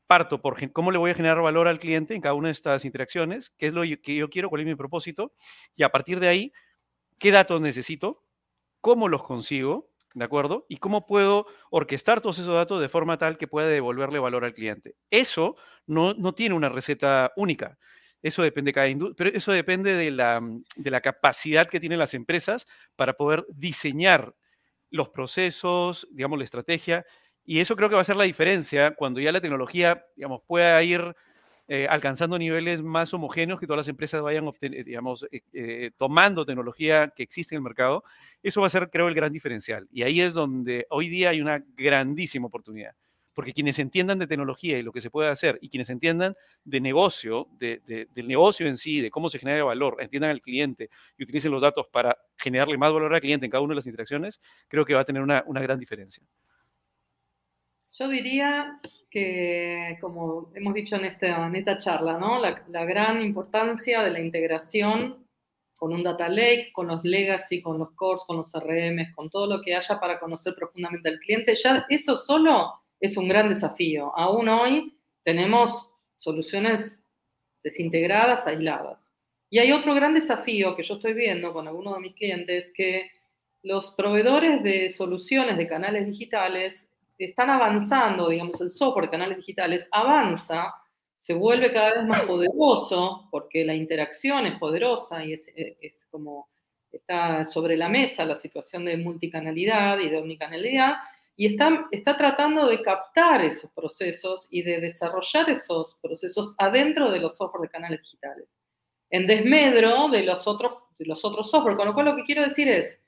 Parto por cómo le voy a generar valor al cliente en cada una de estas interacciones, qué es lo que yo quiero, cuál es mi propósito, y a partir de ahí, qué datos necesito, cómo los consigo, ¿de acuerdo? Y cómo puedo orquestar todos esos datos de forma tal que pueda devolverle valor al cliente. Eso no, no tiene una receta única. Eso depende de cada pero eso depende de la, de la capacidad que tienen las empresas para poder diseñar los procesos, digamos, la estrategia. Y eso creo que va a ser la diferencia cuando ya la tecnología, digamos, pueda ir eh, alcanzando niveles más homogéneos, que todas las empresas vayan, eh, eh, tomando tecnología que existe en el mercado, eso va a ser, creo, el gran diferencial. Y ahí es donde hoy día hay una grandísima oportunidad. Porque quienes entiendan de tecnología y lo que se puede hacer, y quienes entiendan de negocio, de, del negocio en sí, de cómo se genera valor, entiendan al cliente y utilicen los datos para generarle más valor al cliente en cada una de las interacciones, creo que va a tener una, una gran diferencia. Yo diría que, como hemos dicho en esta, en esta charla, ¿no? la, la, gran importancia de la integración con un data lake, con los legacy, con los cores, con los CRM, con todo lo que haya para conocer profundamente al cliente, ya eso solo es un gran desafío. Aún hoy tenemos soluciones desintegradas, aisladas. Y hay otro gran desafío que yo estoy viendo con algunos de mis clientes, que los proveedores de soluciones de canales digitales están avanzando, digamos, el software de canales digitales avanza, se vuelve cada vez más poderoso porque la interacción es poderosa y es, como está sobre la mesa la situación de multicanalidad y de omnicanalidad, y está, está tratando de captar esos procesos y de desarrollar esos procesos adentro de los software de canales digitales. en desmedro de los otros, de los otros software. Con lo cual lo que quiero decir es,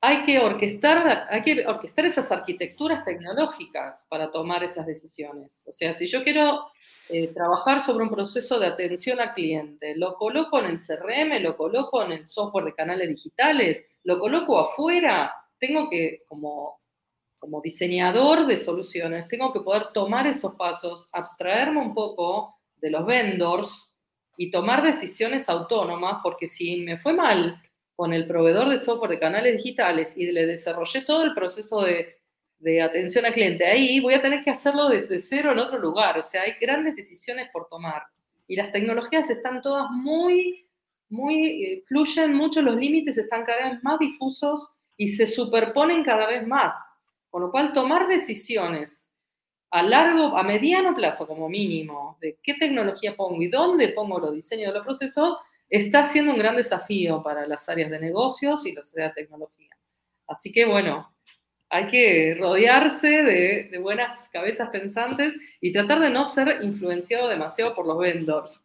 hay que orquestar, hay que orquestar esas arquitecturas tecnológicas para tomar esas decisiones. O sea, si yo quiero eh, trabajar sobre un proceso de atención al cliente, lo coloco en el CRM, lo coloco en el software de canales digitales, lo coloco afuera, tengo que, como, como diseñador de soluciones, tengo que poder tomar esos pasos, abstraerme un poco de los vendors y tomar decisiones autónomas, porque si me fue mal con el proveedor de software de canales digitales y le desarrollé todo el proceso de, atención al cliente ahí, voy a tener que hacerlo desde cero en otro lugar. O sea, hay grandes decisiones por tomar. Y las tecnologías están todas muy, muy, eh, fluyen mucho, los límites están cada vez más difusos y se superponen cada vez más. Con lo cual, tomar decisiones a largo, a mediano plazo como mínimo, de qué tecnología pongo y dónde pongo los diseños de los procesos, está siendo un gran desafío para las áreas de negocios y las áreas de tecnología. Así que bueno, hay que rodearse de, buenas cabezas pensantes y tratar de no ser influenciado demasiado por los vendors.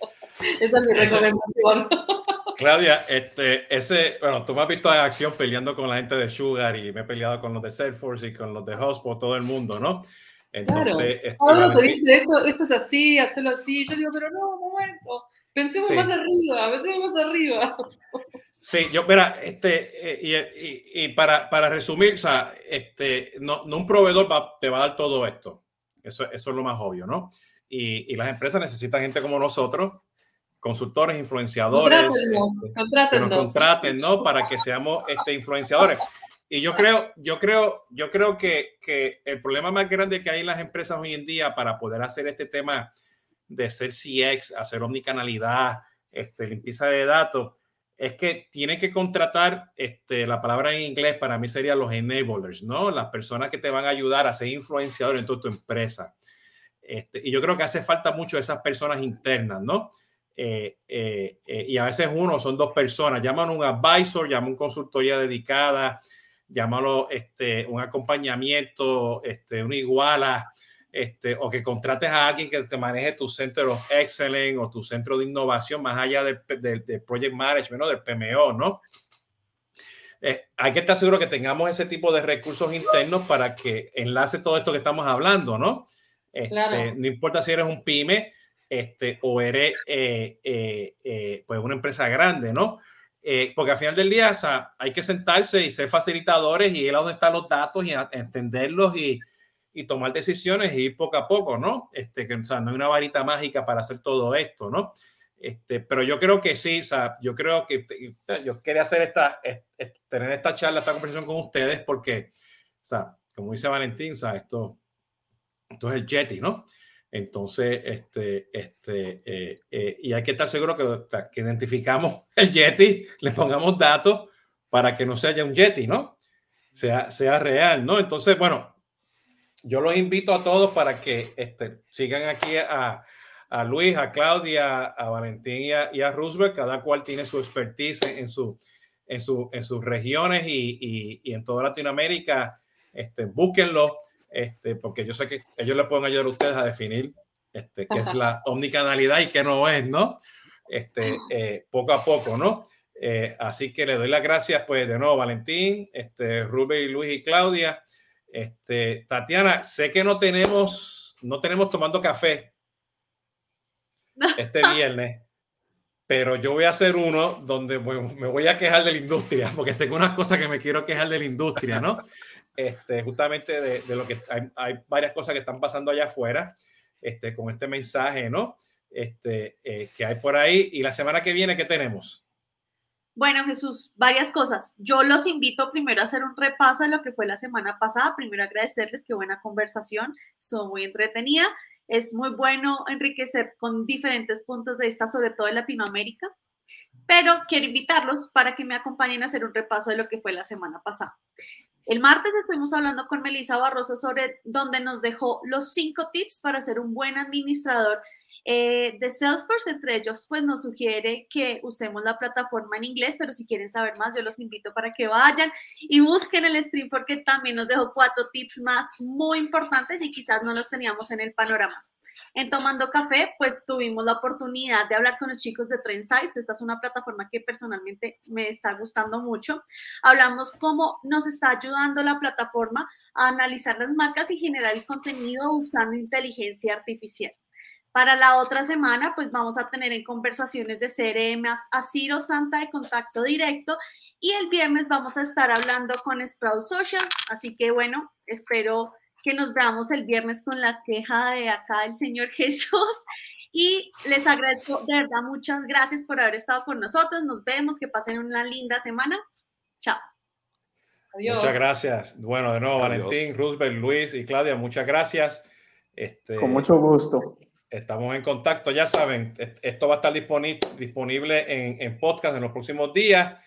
Esa es mi recomendación. Claudia, este, ese, bueno, tú me has visto en acción peleando con la gente de Sugar y me he peleado con los de Salesforce y con los de Hotspot, todo el mundo, ¿no? Entonces, claro. Este, te dice, esto, esto es así, hacerlo así. Yo digo, pero no, un momento Pensemos más arriba, pensemos más arriba. Sí, yo, mira, este, eh, y, y, para, para, resumir, o sea, este, no, no un proveedor te va a dar todo esto. Eso, eso es lo más obvio, ¿no? Y, y las empresas necesitan gente como nosotros, consultores, influenciadores, este, que nos contraten, ¿no? Para que seamos este, influenciadores. Y yo creo, yo creo, yo creo que, que el problema más grande que hay en las empresas hoy en día para poder hacer este tema de ser CX, hacer omnicanalidad, este, limpieza de datos, es que tiene que contratar, este, la palabra en inglés para mí sería los enablers, ¿no? Las personas que te van a ayudar a ser influenciador en toda tu empresa. Este, y yo creo que hace falta mucho de esas personas internas, ¿no? Eh, eh, eh, y a veces uno, son dos personas, llaman un advisor, llaman un consultoría dedicada, llámalo este, un acompañamiento, este, una iguala, este, o que contrates a alguien que te maneje tu centro of excellence o tu centro de innovación más allá del, project management o del PMO, ¿no? Eh, hay que estar seguro que tengamos ese tipo de recursos internos para que enlace todo esto que estamos hablando, ¿no? Este, no importa si eres un pyme este, o eres eh, eh, pues una empresa grande, ¿no? porque al final del día o sea, hay que sentarse y ser facilitadores y ir a donde están los datos y entenderlos y, y tomar decisiones y ir poco a poco, ¿no? Este, que, o sea, no hay una varita mágica para hacer todo esto, ¿no? Este, pero yo creo que sí, o sea, yo creo que yo quería hacer esta, tener esta charla, esta conversación con ustedes porque, o sea, como dice Valentín, o sea, esto, esto es el Jetty, ¿no? Entonces, este, este, eh, eh, y hay que estar seguro que, que identificamos el Yeti, le pongamos datos para que no sea un Yeti, ¿no? Sea, sea real, ¿no? Entonces, bueno, yo los invito a todos para que este, sigan aquí a, a, Luis, a Claudia, a Valentín y a, y a, Roosevelt. Cada cual tiene su expertise en, su, en, su, en sus regiones y, y, y, en toda Latinoamérica. Este, búsquenlo, este, porque yo sé que ellos les pueden ayudar a ustedes a definir este, qué es la omnicanalidad y qué no es, ¿no? Este, eh, poco a poco, ¿no? Eh, así que le doy las gracias, pues, de nuevo, Valentín, este, Rubén, Luis y Claudia. Este, Tatiana, sé que no tenemos, no tenemos tomando café este viernes, pero yo voy a hacer uno donde me voy a quejar de la industria, porque tengo unas cosas que me quiero quejar de la industria, ¿no? Este, justamente de, lo que hay, varias cosas que están pasando allá afuera, este, con este mensaje, ¿no? Este, eh, que hay por ahí. Y la semana que viene, ¿qué tenemos? Bueno, Jesús, varias cosas. Yo los invito primero a hacer un repaso de lo que fue la semana pasada. Primero agradecerles, qué buena conversación, estuvo muy entretenida. Es muy bueno enriquecer con diferentes puntos de vista, sobre todo en Latinoamérica. Pero quiero invitarlos para que me acompañen a hacer un repaso de lo que fue la semana pasada. El martes estuvimos hablando con Melissa Barroso sobre dónde nos dejó los cinco tips para ser un buen administrador eh, de Salesforce, entre ellos, pues nos sugiere que usemos la plataforma en inglés, pero si quieren saber más, yo los invito para que vayan y busquen el stream porque también nos dejó cuatro tips más muy importantes y quizás no los teníamos en el panorama. En Tomando Café, pues tuvimos la oportunidad de hablar con los chicos de Trendsites. Esta es una plataforma que personalmente me está gustando mucho. Hablamos cómo nos está ayudando la plataforma a analizar las marcas y generar el contenido usando inteligencia artificial. Para la otra semana, pues vamos a tener en conversaciones de CRM a Ciro Santa de contacto directo y el viernes vamos a estar hablando con Sprout Social. Así que bueno, espero que nos veamos el viernes con la queja de acá del Señor Jesús. Y les agradezco, de verdad, muchas gracias por haber estado con nosotros. Nos vemos, que pasen una linda semana. Chao. Adiós. Muchas gracias. Bueno, de nuevo, Valentín, Roosevelt, Luis y Claudia, muchas gracias. Este, con mucho gusto. Estamos en contacto, ya saben, esto va a estar disponible en, en podcast en los próximos días.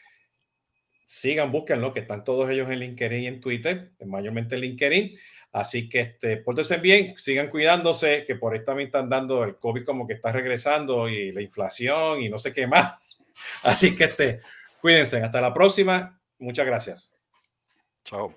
Sigan, búsquenlo, que están todos ellos en LinkedIn y en Twitter, mayormente en LinkedIn. Así que este, pórtense bien, sigan cuidándose, que por ahí también están dando el COVID como que está regresando y la inflación y no sé qué más. Así que este, cuídense. Hasta la próxima. Muchas gracias. Chao.